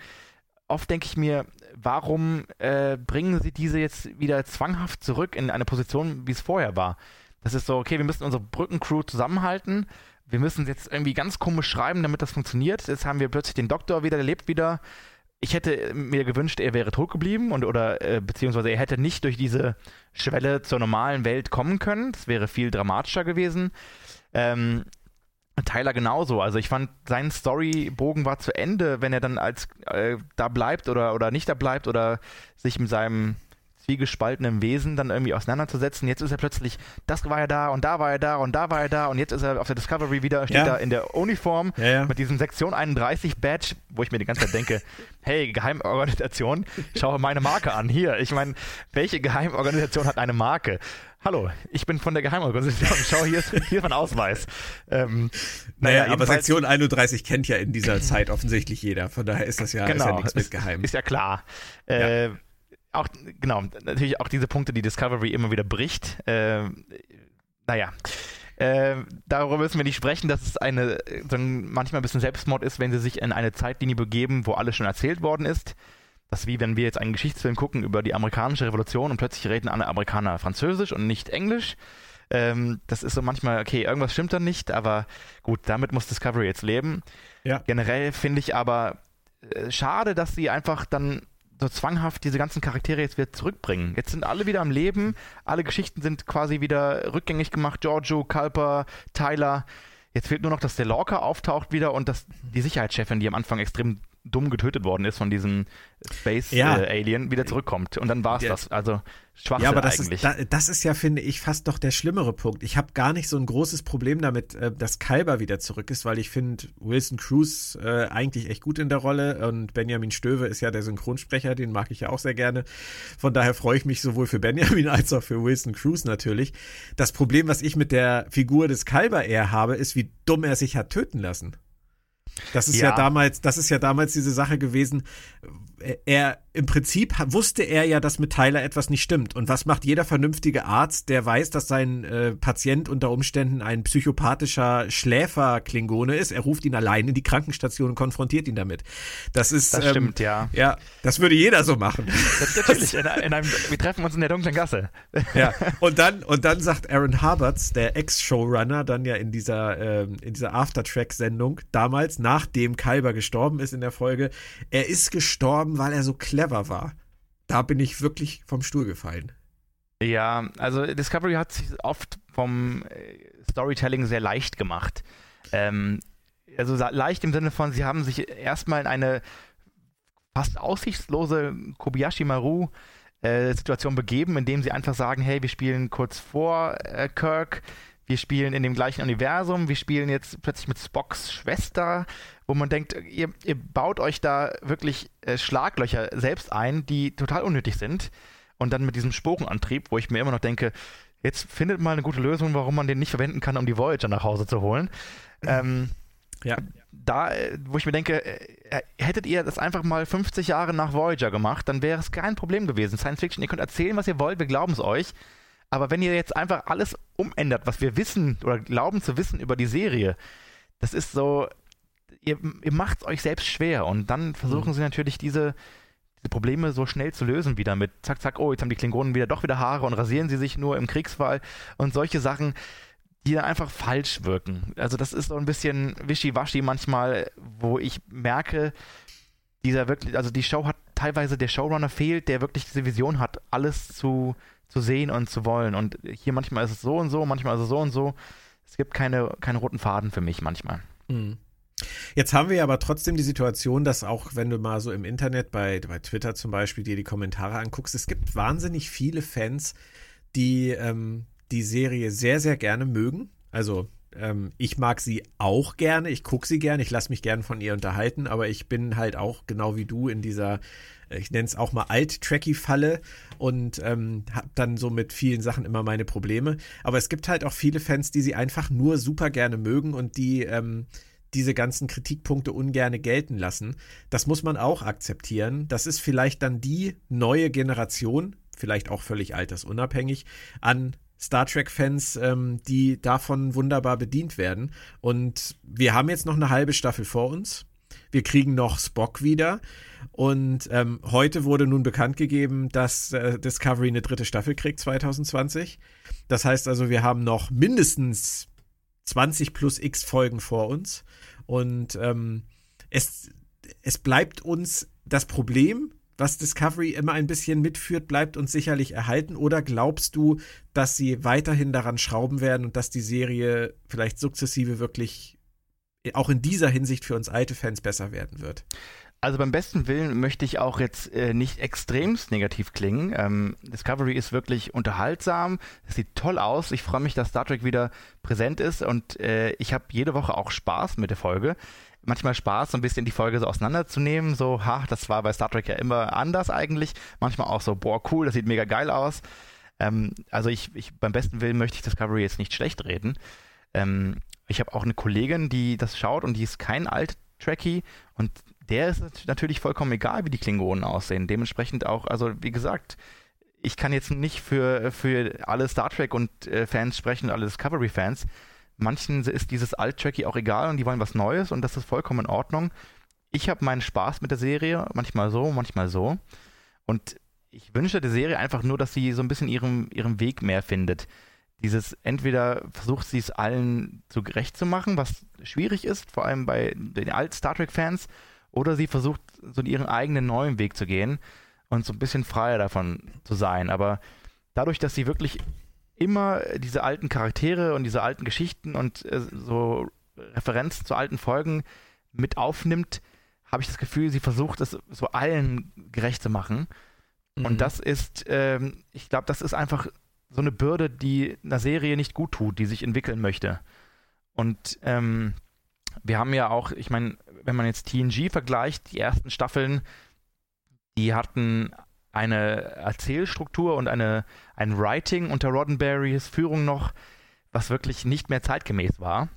oft denke ich mir, warum äh, bringen sie diese jetzt wieder zwanghaft zurück in eine Position, wie es vorher war? Das ist so, okay, wir müssen unsere Brückencrew zusammenhalten. Wir müssen jetzt irgendwie ganz komisch schreiben, damit das funktioniert. Jetzt haben wir plötzlich den Doktor wieder, der lebt wieder. Ich hätte mir gewünscht, er wäre tot geblieben und oder äh, beziehungsweise er hätte nicht durch diese Schwelle zur normalen Welt kommen können. Das wäre viel dramatischer gewesen. Ähm, Tyler genauso. Also ich fand, sein Storybogen war zu Ende, wenn er dann als äh, da bleibt oder, oder nicht da bleibt oder sich mit seinem zwiegespaltenen Wesen dann irgendwie auseinanderzusetzen. Jetzt ist er plötzlich, das war er da und da war er da und da war er da und jetzt ist er auf der Discovery wieder, steht ja. da in der Uniform ja, ja. mit diesem Sektion 31 Badge, wo ich mir die ganze Zeit denke, hey, Geheimorganisation, schau meine Marke an. Hier, ich meine, welche Geheimorganisation hat eine Marke? Hallo, ich bin von der Geheimorganisation. Schau, hier ist, hier ist mein Ausweis. Ähm, naja, naja aber Sektion 31 kennt ja in dieser Zeit offensichtlich jeder. Von daher ist das ja, genau, ist ja genau, nichts mit geheim. Ist ja klar. Äh, auch, genau, natürlich auch diese Punkte, die Discovery immer wieder bricht. Äh, naja. Äh, darüber müssen wir nicht sprechen, dass es eine, so ein, manchmal ein bisschen Selbstmord ist, wenn sie sich in eine Zeitlinie begeben, wo alles schon erzählt worden ist. Das ist wie wenn wir jetzt einen Geschichtsfilm gucken über die amerikanische Revolution und plötzlich reden alle Amerikaner Französisch und nicht Englisch. Ähm, das ist so manchmal, okay, irgendwas stimmt da nicht, aber gut, damit muss Discovery jetzt leben. Ja. Generell finde ich aber äh, schade, dass sie einfach dann so zwanghaft diese ganzen Charaktere jetzt wieder zurückbringen. Jetzt sind alle wieder am Leben, alle Geschichten sind quasi wieder rückgängig gemacht. Giorgio, Culper, Tyler. Jetzt fehlt nur noch, dass der Lorca auftaucht wieder und dass die Sicherheitschefin, die am Anfang extrem dumm getötet worden ist von diesem Space ja. äh, Alien, wieder zurückkommt. Und dann war es das. Also Schwachsinn ja, aber das eigentlich. Ist, das ist ja, finde ich, fast doch der schlimmere Punkt. Ich habe gar nicht so ein großes Problem damit, äh, dass Kalber wieder zurück ist, weil ich finde Wilson Cruz äh, eigentlich echt gut in der Rolle und Benjamin Stöwe ist ja der Synchronsprecher, den mag ich ja auch sehr gerne. Von daher freue ich mich sowohl für Benjamin als auch für Wilson Cruz natürlich. Das Problem, was ich mit der Figur des Kalber eher habe, ist, wie dumm er sich hat töten lassen. Das ist ja. ja. damals, das ist ja damals diese Sache gewesen. Er im Prinzip wusste er ja, dass mit Tyler etwas nicht stimmt. Und was macht jeder vernünftige Arzt, der weiß, dass sein äh, Patient unter Umständen ein psychopathischer Schläfer-Klingone ist? Er ruft ihn allein in die Krankenstation und konfrontiert ihn damit. Das ist. Das ähm, stimmt, ja. Ja, das würde jeder so machen. Das natürlich. In, in einem, wir treffen uns in der dunklen Gasse. Ja. Und dann, und dann sagt Aaron Harberts, der Ex-Showrunner, dann ja in dieser, ähm, in dieser Aftertrack-Sendung damals, nachdem Kalber gestorben ist in der Folge, er ist gestorben, weil er so clever clever war. Da bin ich wirklich vom Stuhl gefallen. Ja, also Discovery hat sich oft vom äh, Storytelling sehr leicht gemacht. Ähm, also leicht im Sinne von, sie haben sich erstmal in eine fast aussichtslose Kobayashi Maru äh, Situation begeben, indem sie einfach sagen, hey, wir spielen kurz vor äh, Kirk, wir spielen in dem gleichen Universum, wir spielen jetzt plötzlich mit Spocks Schwester, wo man denkt, ihr, ihr baut euch da wirklich äh, Schlaglöcher selbst ein, die total unnötig sind. Und dann mit diesem Sporenantrieb, wo ich mir immer noch denke, jetzt findet mal eine gute Lösung, warum man den nicht verwenden kann, um die Voyager nach Hause zu holen. Ähm, ja. Da, äh, wo ich mir denke, äh, hättet ihr das einfach mal 50 Jahre nach Voyager gemacht, dann wäre es kein Problem gewesen. Science Fiction, ihr könnt erzählen, was ihr wollt, wir glauben es euch. Aber wenn ihr jetzt einfach alles umändert, was wir wissen oder glauben zu wissen über die Serie, das ist so, ihr, ihr macht es euch selbst schwer. Und dann versuchen mhm. sie natürlich diese, diese Probleme so schnell zu lösen wieder mit zack, zack, oh, jetzt haben die Klingonen wieder doch wieder Haare und rasieren sie sich nur im Kriegsfall und solche Sachen die dann einfach falsch wirken. Also das ist so ein bisschen wischiwaschi manchmal, wo ich merke, dieser wirklich, also die Show hat teilweise der Showrunner fehlt, der wirklich diese Vision hat, alles zu, zu sehen und zu wollen. Und hier manchmal ist es so und so, manchmal ist es so und so. Es gibt keine, keine roten Faden für mich manchmal. Mhm. Jetzt haben wir aber trotzdem die Situation, dass auch wenn du mal so im Internet bei, bei Twitter zum Beispiel dir die Kommentare anguckst, es gibt wahnsinnig viele Fans, die ähm, die Serie sehr, sehr gerne mögen. Also ähm, ich mag sie auch gerne, ich gucke sie gerne, ich lasse mich gerne von ihr unterhalten, aber ich bin halt auch genau wie du in dieser, äh, ich nenne es auch mal Alt-Tracky-Falle und ähm, habe dann so mit vielen Sachen immer meine Probleme. Aber es gibt halt auch viele Fans, die sie einfach nur super gerne mögen und die ähm, diese ganzen Kritikpunkte ungerne gelten lassen. Das muss man auch akzeptieren. Das ist vielleicht dann die neue Generation, vielleicht auch völlig altersunabhängig, an Star Trek-Fans, ähm, die davon wunderbar bedient werden. Und wir haben jetzt noch eine halbe Staffel vor uns. Wir kriegen noch Spock wieder. Und ähm, heute wurde nun bekannt gegeben, dass äh, Discovery eine dritte Staffel kriegt 2020. Das heißt also, wir haben noch mindestens 20 plus x Folgen vor uns. Und ähm, es, es bleibt uns das Problem, was Discovery immer ein bisschen mitführt, bleibt uns sicherlich erhalten? Oder glaubst du, dass sie weiterhin daran schrauben werden und dass die Serie vielleicht sukzessive wirklich auch in dieser Hinsicht für uns alte Fans besser werden wird? Also beim besten Willen möchte ich auch jetzt äh, nicht extremst negativ klingen. Ähm, Discovery ist wirklich unterhaltsam, es sieht toll aus. Ich freue mich, dass Star Trek wieder präsent ist und äh, ich habe jede Woche auch Spaß mit der Folge manchmal Spaß, so ein bisschen die Folge so auseinanderzunehmen. So, ha, das war bei Star Trek ja immer anders eigentlich. Manchmal auch so, boah, cool, das sieht mega geil aus. Ähm, also ich, ich, beim besten Willen möchte ich Discovery jetzt nicht schlecht reden. Ähm, ich habe auch eine Kollegin, die das schaut und die ist kein Alt-Trekkie und der ist natürlich vollkommen egal, wie die Klingonen aussehen. Dementsprechend auch, also wie gesagt, ich kann jetzt nicht für, für alle Star Trek und äh, Fans sprechen, alle Discovery-Fans manchen ist dieses Alt-Tracky auch egal und die wollen was Neues und das ist vollkommen in Ordnung. Ich habe meinen Spaß mit der Serie, manchmal so, manchmal so. Und ich wünsche der Serie einfach nur, dass sie so ein bisschen ihren, ihren Weg mehr findet. Dieses, entweder versucht sie es allen so gerecht zu machen, was schwierig ist, vor allem bei den Alt-Star Trek-Fans, oder sie versucht so ihren eigenen neuen Weg zu gehen und so ein bisschen freier davon zu sein. Aber dadurch, dass sie wirklich immer diese alten Charaktere und diese alten Geschichten und äh, so Referenzen zu alten Folgen mit aufnimmt, habe ich das Gefühl, sie versucht es so allen gerecht zu machen. Mhm. Und das ist, ähm, ich glaube, das ist einfach so eine Bürde, die einer Serie nicht gut tut, die sich entwickeln möchte. Und ähm, wir haben ja auch, ich meine, wenn man jetzt TNG vergleicht, die ersten Staffeln, die hatten eine Erzählstruktur und eine, ein Writing unter Roddenberrys Führung noch, was wirklich nicht mehr zeitgemäß war.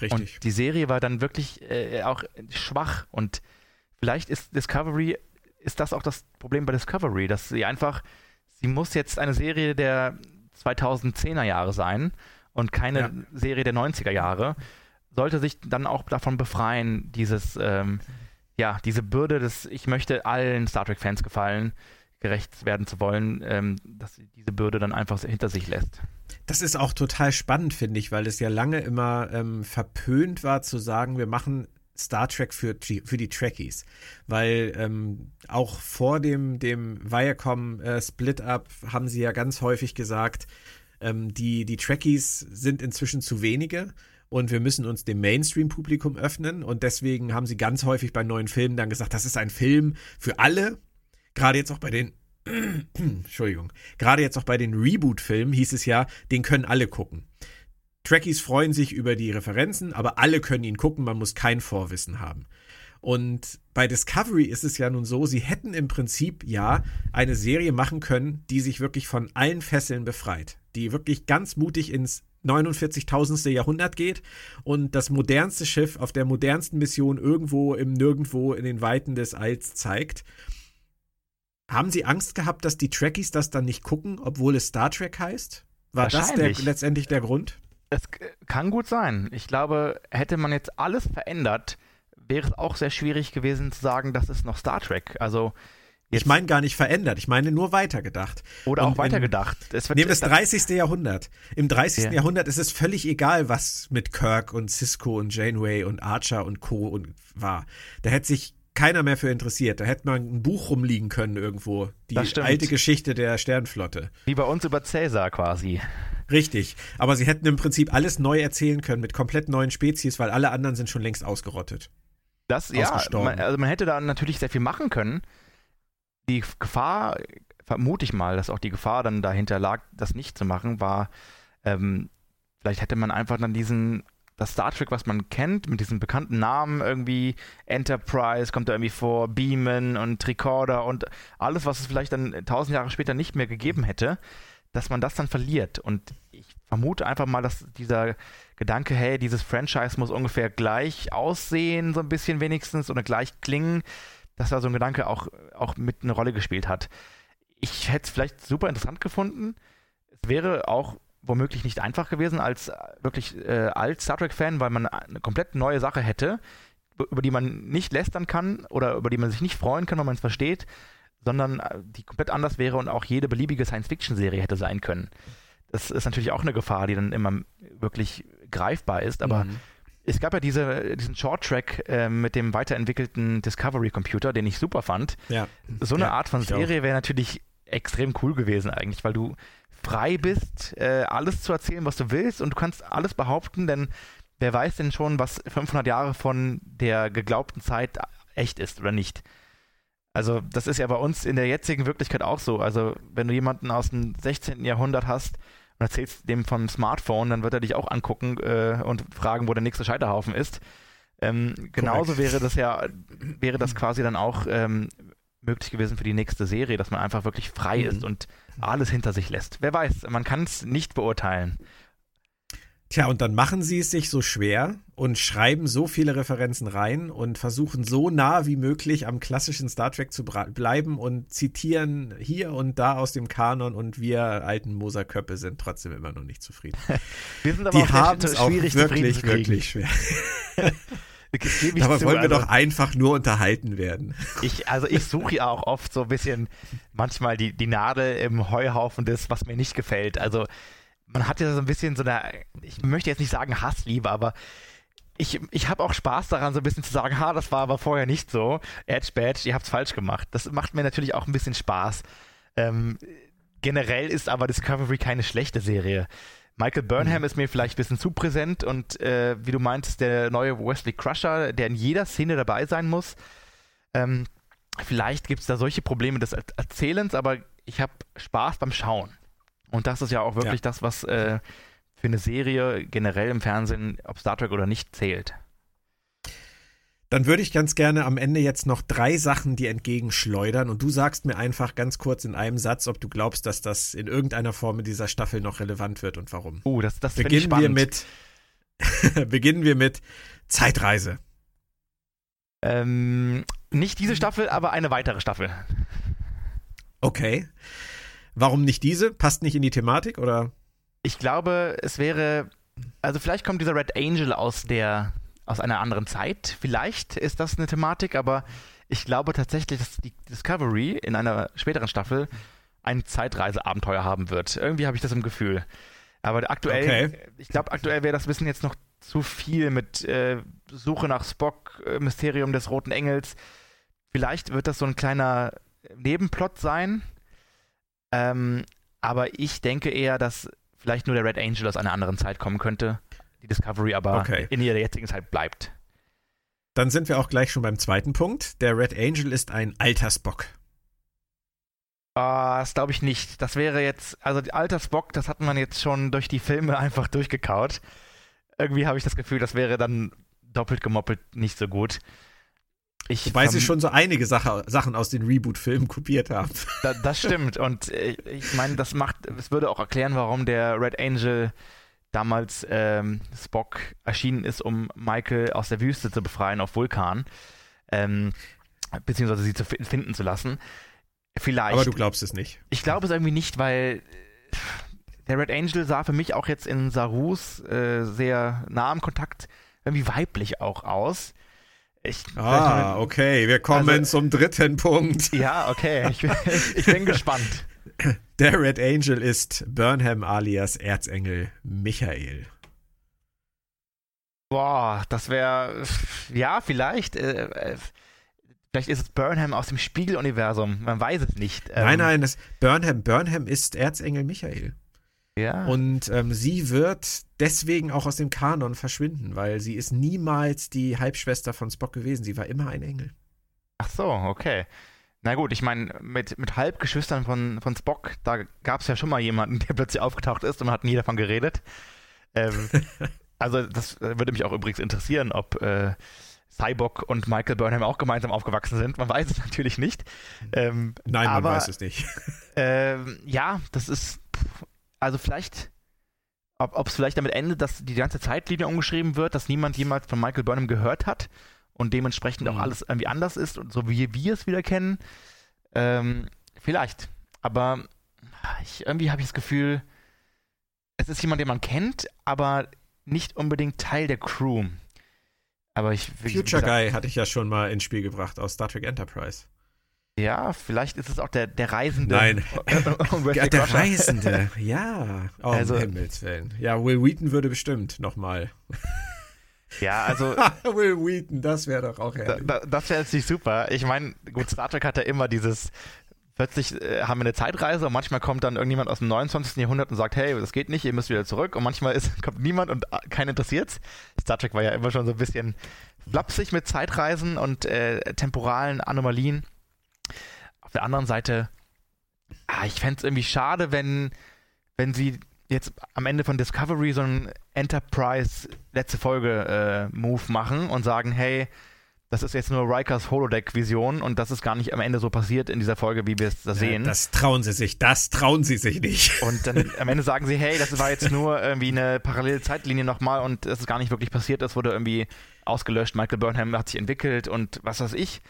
Richtig. Und die Serie war dann wirklich äh, auch schwach und vielleicht ist Discovery, ist das auch das Problem bei Discovery, dass sie einfach, sie muss jetzt eine Serie der 2010er Jahre sein und keine ja. Serie der 90er Jahre, sollte sich dann auch davon befreien, dieses, ähm, ja, diese Bürde des, ich möchte allen Star Trek-Fans gefallen, gerecht werden zu wollen, ähm, dass sie diese Bürde dann einfach hinter sich lässt. Das ist auch total spannend, finde ich, weil es ja lange immer ähm, verpönt war zu sagen, wir machen Star Trek für, für die Trekkies. Weil ähm, auch vor dem, dem Viacom äh, haben sie ja ganz häufig gesagt, ähm, die, die Trekkies sind inzwischen zu wenige und wir müssen uns dem Mainstream-Publikum öffnen und deswegen haben sie ganz häufig bei neuen Filmen dann gesagt, das ist ein Film für alle. Gerade jetzt auch bei den Entschuldigung. Gerade jetzt auch bei den Reboot-Filmen hieß es ja, den können alle gucken. Trekkies freuen sich über die Referenzen, aber alle können ihn gucken, man muss kein Vorwissen haben. Und bei Discovery ist es ja nun so, sie hätten im Prinzip ja eine Serie machen können, die sich wirklich von allen Fesseln befreit, die wirklich ganz mutig ins 49.000. Jahrhundert geht und das modernste Schiff auf der modernsten Mission irgendwo im Nirgendwo in den Weiten des Alls zeigt. Haben Sie Angst gehabt, dass die Trekkies das dann nicht gucken, obwohl es Star Trek heißt? War das der, letztendlich der Grund? Es kann gut sein. Ich glaube, hätte man jetzt alles verändert, wäre es auch sehr schwierig gewesen zu sagen, das ist noch Star Trek. Also ich meine gar nicht verändert, ich meine nur weitergedacht. Oder Und auch weitergedacht. Es nehmen das 30. Jahrhundert. Im 30. Ja. Jahrhundert ist es völlig egal, was mit Kirk und Cisco und Janeway und Archer und Co. Und war. Da hätte sich keiner mehr für interessiert. Da hätte man ein Buch rumliegen können irgendwo. Die alte Geschichte der Sternflotte. Wie bei uns über Cäsar quasi. Richtig. Aber sie hätten im Prinzip alles neu erzählen können mit komplett neuen Spezies, weil alle anderen sind schon längst ausgerottet. Das, ja, man, also man hätte da natürlich sehr viel machen können. Die Gefahr, vermute ich mal, dass auch die Gefahr dann dahinter lag, das nicht zu machen, war, ähm, vielleicht hätte man einfach dann diesen das Star Trek, was man kennt, mit diesen bekannten Namen irgendwie, Enterprise kommt da irgendwie vor, Beamen und Tricorder und alles, was es vielleicht dann tausend Jahre später nicht mehr gegeben hätte, dass man das dann verliert. Und ich vermute einfach mal, dass dieser Gedanke, hey, dieses Franchise muss ungefähr gleich aussehen, so ein bisschen wenigstens, oder gleich klingen, dass da so ein Gedanke auch, auch mit eine Rolle gespielt hat. Ich hätte es vielleicht super interessant gefunden. Es wäre auch womöglich nicht einfach gewesen als äh, wirklich äh, als Star Trek-Fan, weil man eine komplett neue Sache hätte, über die man nicht lästern kann oder über die man sich nicht freuen kann, wenn man es versteht, sondern äh, die komplett anders wäre und auch jede beliebige Science-Fiction-Serie hätte sein können. Das ist natürlich auch eine Gefahr, die dann immer wirklich greifbar ist, aber mhm. Es gab ja diese, diesen Short-Track äh, mit dem weiterentwickelten Discovery-Computer, den ich super fand. Ja. So eine ja, Art von Serie wäre natürlich extrem cool gewesen eigentlich, weil du frei bist, äh, alles zu erzählen, was du willst und du kannst alles behaupten, denn wer weiß denn schon, was 500 Jahre von der geglaubten Zeit echt ist oder nicht. Also das ist ja bei uns in der jetzigen Wirklichkeit auch so. Also wenn du jemanden aus dem 16. Jahrhundert hast und erzählst dem vom Smartphone, dann wird er dich auch angucken äh, und fragen, wo der nächste Scheiterhaufen ist. Ähm, genauso wäre das ja, wäre das quasi dann auch ähm, möglich gewesen für die nächste Serie, dass man einfach wirklich frei mhm. ist und alles hinter sich lässt. Wer weiß, man kann es nicht beurteilen. Tja, und dann machen sie es sich so schwer und schreiben so viele Referenzen rein und versuchen so nah wie möglich am klassischen Star Trek zu bleiben und zitieren hier und da aus dem Kanon und wir alten Moserköppe sind trotzdem immer noch nicht zufrieden. wir sind aber Die haben es auch wirklich, wirklich schwer. Aber wollen wir also, doch einfach nur unterhalten werden. Ich, also ich suche ja auch oft so ein bisschen manchmal die, die Nadel im Heuhaufen des, was mir nicht gefällt. Also man hat ja so ein bisschen so eine, ich möchte jetzt nicht sagen Hassliebe, aber ich, ich habe auch Spaß daran, so ein bisschen zu sagen, ha, das war aber vorher nicht so. Edge Badge, ihr habt's falsch gemacht. Das macht mir natürlich auch ein bisschen Spaß. Ähm, generell ist aber Discovery keine schlechte Serie. Michael Burnham mhm. ist mir vielleicht ein bisschen zu präsent und äh, wie du meintest, der neue Wesley Crusher, der in jeder Szene dabei sein muss. Ähm, vielleicht gibt es da solche Probleme des Erzählens, aber ich habe Spaß beim Schauen. Und das ist ja auch wirklich ja. das, was äh, für eine Serie generell im Fernsehen, ob Star Trek oder nicht, zählt. Dann würde ich ganz gerne am Ende jetzt noch drei Sachen dir entgegenschleudern und du sagst mir einfach ganz kurz in einem Satz, ob du glaubst, dass das in irgendeiner Form in dieser Staffel noch relevant wird und warum. Oh, das, das beginnen wir mit beginnen wir mit Zeitreise. Ähm, nicht diese Staffel, aber eine weitere Staffel. Okay. Warum nicht diese? Passt nicht in die Thematik oder? Ich glaube, es wäre also vielleicht kommt dieser Red Angel aus der aus einer anderen Zeit. Vielleicht ist das eine Thematik, aber ich glaube tatsächlich, dass die Discovery in einer späteren Staffel ein Zeitreiseabenteuer haben wird. Irgendwie habe ich das im Gefühl. Aber aktuell, okay. ich glaube, aktuell wäre das Wissen jetzt noch zu viel mit äh, Suche nach Spock, äh, Mysterium des Roten Engels. Vielleicht wird das so ein kleiner Nebenplot sein. Ähm, aber ich denke eher, dass vielleicht nur der Red Angel aus einer anderen Zeit kommen könnte. Die Discovery aber Okay. in ihrer jetzigen Zeit bleibt. Dann sind wir auch gleich schon beim zweiten Punkt. Der Red Angel ist ein alter Spock. Ah, das glaube ich nicht. Das wäre jetzt, also die alter Spock, das hat man jetzt schon durch die Filme einfach durchgekaut. Irgendwie habe ich das Gefühl, das wäre dann doppelt gemoppelt nicht so gut. Ich Wobei sie schon so einige Sache, Sachen aus den Reboot-Filmen kopiert haben. Da, das stimmt. Und äh, ich meine, das macht, es würde auch erklären, warum der Red Angel damals ähm, Spock erschienen ist, um Michael aus der Wüste zu befreien auf Vulkan. Ähm, beziehungsweise sie zu fi- finden zu lassen. Vielleicht. Aber du glaubst es nicht. Ich glaube es irgendwie nicht, weil der Red Angel sah für mich auch jetzt in Sarus äh, sehr nah am Kontakt irgendwie weiblich auch aus. Ich, Ah, okay. Wir kommen Also- zum dritten Punkt. Ja, okay. Ich, bin- ich bin gespannt. Der Red Angel ist Burnham alias Erzengel Michael. Boah, das wäre. Ja, vielleicht. Äh, äh, vielleicht ist es Burnham aus dem Spiegeluniversum. Man weiß es nicht. Ähm, nein, nein, das Burnham, Burnham ist Erzengel Michael. Ja. Und ähm, sie wird deswegen auch aus dem Kanon verschwinden, weil sie ist niemals die Halbschwester von Spock gewesen. Sie war immer ein Engel. Ach so, okay. Na gut, ich meine, mit, mit Halbgeschwistern von, von Spock, da gab es ja schon mal jemanden, der plötzlich aufgetaucht ist und man hat nie davon geredet. Ähm, also, das äh, würde mich auch übrigens interessieren, ob äh, Cyborg und Michael Burnham auch gemeinsam aufgewachsen sind. Man weiß es natürlich nicht. Ähm, Nein, Aber- man weiß es nicht. Ähm, ja, das ist. Also vielleicht. Ob es vielleicht damit endet, dass die ganze Zeitlinie umgeschrieben wird, dass niemand jemals von Michael Burnham gehört hat und dementsprechend auch Mhm. alles irgendwie anders ist und so wie wir es wieder kennen. Ähm, vielleicht. Aber ich, irgendwie habe ich das Gefühl, es ist jemand, den man kennt, aber nicht unbedingt Teil der Crew. Aber ich. Future gesagt, Guy hatte ich ja schon mal ins Spiel gebracht aus Star Trek Enterprise. Ja, vielleicht ist es auch der, der Reisende. Nein. der Crusher. Reisende, ja. Oh, Also- um Himmels Willen. Ja, Will Wheaton würde bestimmt nochmal. Ja, also Will Wheaton, das wäre doch auch Da, herrlich. da, das wäre jetzt nicht super. Ich meine, gut, Star Trek hat ja immer dieses, plötzlich äh, haben wir eine Zeitreise und manchmal kommt dann irgendjemand aus dem 29. Jahrhundert und sagt, hey, das geht nicht, ihr müsst wieder zurück. Und manchmal ist, kommt niemand und äh, keinen interessiert's. Star Trek war ja immer schon so ein bisschen flapsig mit Zeitreisen und äh, temporalen Anomalien. Auf der anderen Seite, ah, ich fände es irgendwie schade, wenn, wenn sie jetzt am Ende von Discovery so einen Enterprise letzte Folge äh, Move machen und sagen, hey, das ist jetzt nur Rikers Holodeck-Vision und das ist gar nicht am Ende so passiert in dieser Folge, wie wir es da sehen. Das trauen sie sich, das trauen sie sich nicht. und dann am Ende sagen sie, hey, das war jetzt nur irgendwie eine parallele Zeitlinie nochmal und es ist gar nicht wirklich passiert, das wurde irgendwie ausgelöscht, Michael Burnham hat sich entwickelt und was weiß ich,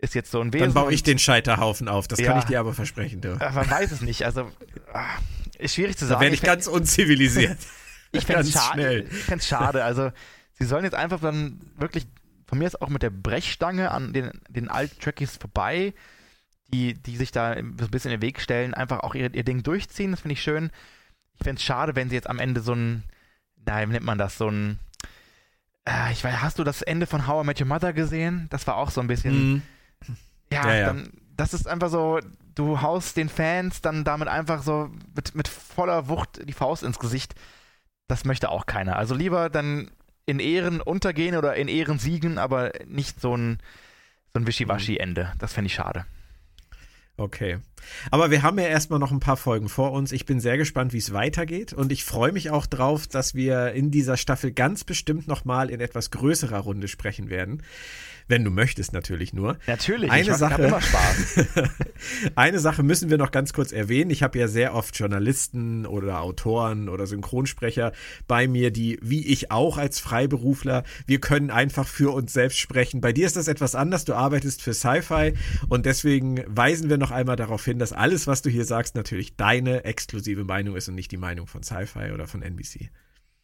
ist jetzt so ein Wesen. Dann baue ich den Scheiterhaufen auf, das kann Ja. ich dir aber versprechen, du. Man weiß es nicht, also ah, ist schwierig zu Da sagen. werde ich fänd- ganz unzivilisiert. Ich fände es schade. Ich fänd's schade. Also, sie sollen jetzt einfach dann wirklich, von mir ist auch mit der Brechstange an den, den Alt-Trackies vorbei, die, die sich da so ein bisschen in den Weg stellen, einfach auch ihr, ihr Ding durchziehen. Das finde ich schön. Ich fände es schade, wenn sie jetzt am Ende so ein, nein, wie nennt man das, so ein, äh, ich weiß, hast du das Ende von How I Met Your Mother gesehen? Das war auch so ein bisschen, Mhm. Ja, Ja, ja. Dann, das ist einfach so, du haust den Fans dann damit einfach so mit, mit voller Wucht die Faust ins Gesicht. Das möchte auch keiner. Also lieber dann in Ehren untergehen oder in Ehren siegen, aber nicht so ein, so ein Wischiwaschi-Ende. Das fände ich schade. Okay. Aber wir haben ja erstmal noch ein paar Folgen vor uns. Ich bin sehr gespannt, wie es weitergeht. Und ich freue mich auch drauf, dass wir in dieser Staffel ganz bestimmt nochmal in etwas größerer Runde sprechen werden. Wenn du möchtest, natürlich nur. Natürlich, Eine ich Sache- immer Spaß. Eine Sache müssen wir noch ganz kurz erwähnen. Ich habe ja sehr oft Journalisten oder Autoren oder Synchronsprecher bei mir, die, wie ich auch als Freiberufler, wir können einfach für uns selbst sprechen. Bei dir ist das etwas anders. Du arbeitest für Sci-Fi und deswegen weisen wir noch einmal darauf hin, dass alles, was du hier sagst, natürlich deine exklusive Meinung ist und nicht die Meinung von Sci-Fi oder von NBC.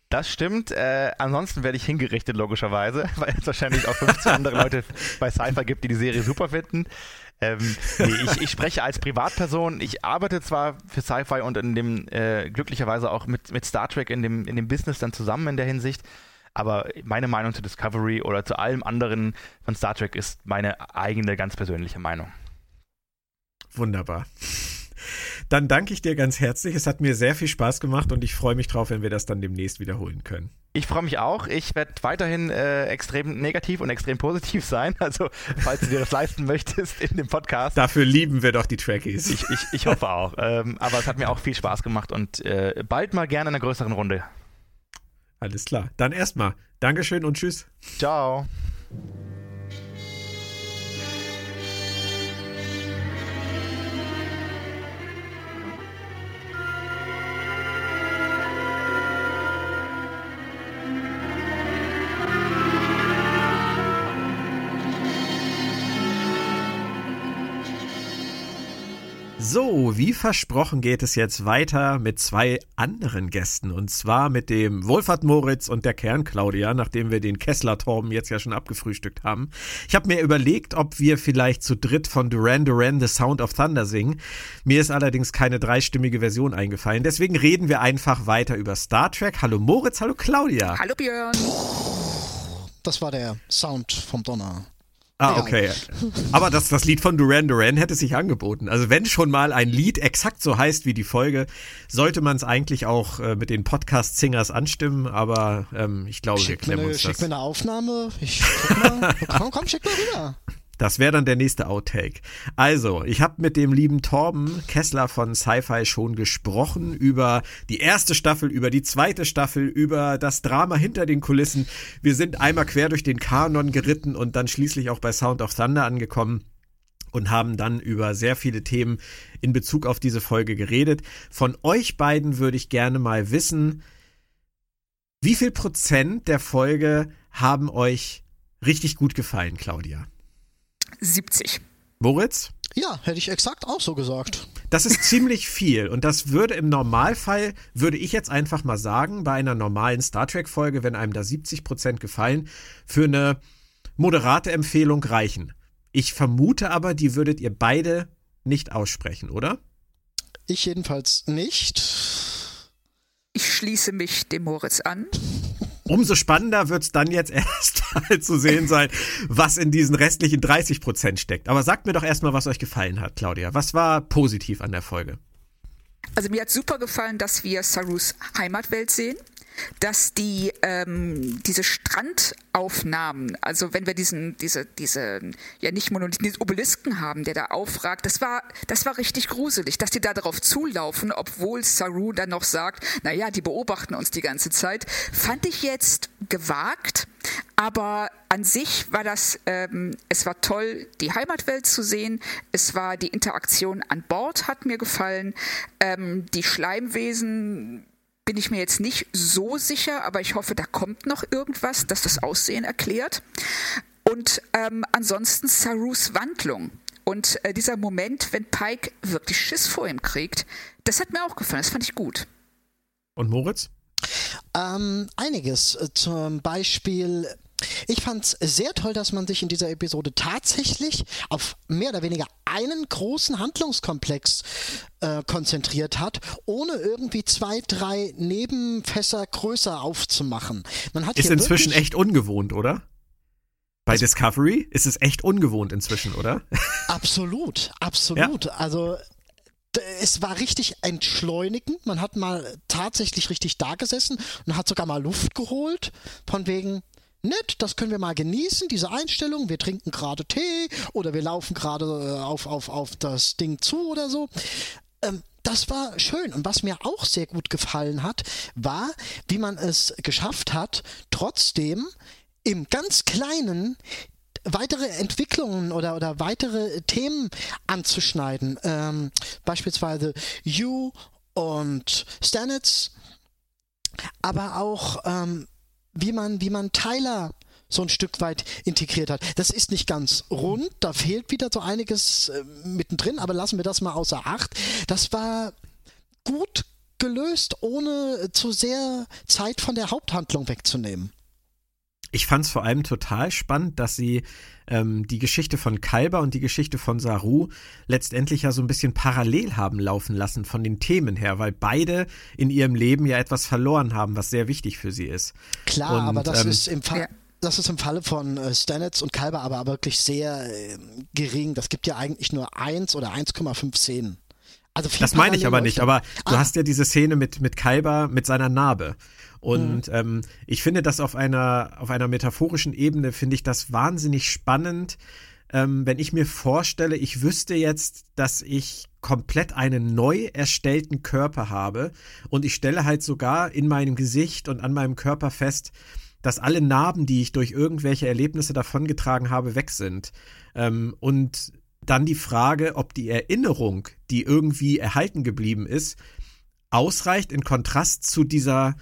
Das stimmt. Äh, ansonsten werde ich hingerichtet, logischerweise, weil es wahrscheinlich auch 15 andere Leute bei Sci-Fi gibt, die die Serie super finden. Ähm, nee, ich, ich spreche als Privatperson. Ich arbeite zwar für Sci-Fi und in dem äh, glücklicherweise auch mit, mit Star Trek in dem, in dem Business dann zusammen in der Hinsicht. Aber meine Meinung zu Discovery oder zu allem anderen von Star Trek ist meine eigene, ganz persönliche Meinung. Wunderbar. Dann danke ich dir ganz herzlich. Es hat mir sehr viel Spaß gemacht und ich freue mich drauf, wenn wir das dann demnächst wiederholen können. Ich freue mich auch. Ich werde weiterhin äh, extrem negativ und extrem positiv sein. Also, falls du dir das leisten möchtest in dem Podcast. Dafür lieben wir doch die Trackies. Ich, ich, ich hoffe auch. Ähm, aber es hat mir auch viel Spaß gemacht und äh, bald mal gerne in einer größeren Runde. Alles klar. Dann erstmal. Dankeschön und tschüss. Ciao. So, wie versprochen geht es jetzt weiter mit zwei anderen Gästen und zwar mit dem Wolfhard Moritz und der Kern Claudia, nachdem wir den Kessler Torben jetzt ja schon abgefrühstückt haben. Ich habe mir überlegt, ob wir vielleicht zu dritt von Duran Duran The Sound of Thunder singen. Mir ist allerdings keine dreistimmige Version eingefallen, deswegen reden wir einfach weiter über Star Trek. Hallo Moritz, hallo Claudia. Hallo Björn. Das war der Sound vom Donner. Ah, okay. Aber das, das Lied von Duran Duran hätte sich angeboten. Also wenn schon mal ein Lied exakt so heißt wie die Folge, sollte man es eigentlich auch äh, mit den Podcast-Singers anstimmen. Aber ähm, ich glaube, schick wir klemmen mir, uns Schick das. mir eine Aufnahme. Ich guck mal. komm, komm, schick mal rüber. Das wäre dann der nächste Outtake. Also, ich habe mit dem lieben Torben Kessler von Sci-Fi schon gesprochen über die erste Staffel, über die zweite Staffel, über das Drama hinter den Kulissen. Wir sind einmal quer durch den Kanon geritten und dann schließlich auch bei Sound of Thunder angekommen und haben dann über sehr viele Themen in Bezug auf diese Folge geredet. Von euch beiden würde ich gerne mal wissen, wie viel Prozent der Folge haben euch richtig gut gefallen, Claudia? 70. Moritz? Ja, hätte ich exakt auch so gesagt. Das ist ziemlich viel und das würde im Normalfall, würde ich jetzt einfach mal sagen, bei einer normalen Star Trek Folge, wenn einem da 70 Prozent gefallen, für eine moderate Empfehlung reichen. Ich vermute aber, die würdet ihr beide nicht aussprechen, oder? Ich jedenfalls nicht. Ich schließe mich dem Moritz an. Umso spannender wird es dann jetzt erst mal zu sehen sein, was in diesen restlichen 30 Prozent steckt. Aber sagt mir doch erstmal, was euch gefallen hat, Claudia. Was war positiv an der Folge? Also mir hat super gefallen, dass wir Sarus Heimatwelt sehen. Dass die ähm, diese Strandaufnahmen, also wenn wir diesen diese diese ja nicht Monolithen, diesen Obelisken haben, der da aufragt, das war das war richtig gruselig, dass die da darauf zulaufen, obwohl Saru dann noch sagt, na ja, die beobachten uns die ganze Zeit, fand ich jetzt gewagt, aber an sich war das, ähm, es war toll, die Heimatwelt zu sehen. Es war die Interaktion an Bord hat mir gefallen. Ähm, die Schleimwesen bin ich mir jetzt nicht so sicher, aber ich hoffe, da kommt noch irgendwas, das das Aussehen erklärt. Und ähm, ansonsten Sarus Wandlung. Und äh, dieser Moment, wenn Pike wirklich Schiss vor ihm kriegt, das hat mir auch gefallen, das fand ich gut. Und Moritz? Ähm, einiges. Zum Beispiel, ich fand es sehr toll, dass man sich in dieser Episode tatsächlich auf mehr oder weniger einen großen Handlungskomplex äh, konzentriert hat, ohne irgendwie zwei, drei Nebenfässer größer aufzumachen. Man hat Ist inzwischen echt ungewohnt, oder? Bei Discovery ist es echt ungewohnt inzwischen, oder? Absolut, absolut. Also d- es war richtig entschleunigend. Man hat mal tatsächlich richtig da gesessen und hat sogar mal Luft geholt. Von wegen, nett, das können wir mal genießen, diese Einstellung. Wir trinken gerade Tee oder wir laufen gerade äh, auf, auf, auf das Ding zu oder so. Ähm, das war schön. Und was mir auch sehr gut gefallen hat, war, wie man es geschafft hat, trotzdem im ganz Kleinen weitere Entwicklungen oder, oder weitere Themen anzuschneiden. Ähm, beispielsweise You und Stanitz, aber auch ähm, wie man, wie man Tyler so ein Stück weit integriert hat. Das ist nicht ganz rund, da fehlt wieder so einiges äh, mittendrin, aber lassen wir das mal außer Acht. Das war gut gelöst, ohne zu sehr Zeit von der Haupthandlung wegzunehmen. Ich fand es vor allem total spannend, dass sie ähm, die Geschichte von Kalber und die Geschichte von Saru letztendlich ja so ein bisschen parallel haben laufen lassen von den Themen her, weil beide in ihrem Leben ja etwas verloren haben, was sehr wichtig für sie ist. Klar, Und, aber das ähm, ist im Fall. Ja. Das ist im Falle von äh, Stanitz und Kalber aber wirklich sehr äh, gering. Das gibt ja eigentlich nur 1 oder 1,5 Szenen. Also viel das meine ich aber nicht, aber du Ah. hast ja diese Szene mit, mit Kalber, mit seiner Narbe. Mhm. Und ähm, ich finde das auf einer, auf einer metaphorischen Ebene, finde ich das wahnsinnig spannend, ähm, wenn ich mir vorstelle, ich wüsste jetzt, dass ich komplett einen neu erstellten Körper habe und ich stelle halt sogar in meinem Gesicht und an meinem Körper fest, dass alle Narben, die ich durch irgendwelche Erlebnisse davongetragen habe, weg sind. Ähm, und dann die Frage, ob die Erinnerung, die irgendwie erhalten geblieben ist, ausreicht in Kontrast zu dieser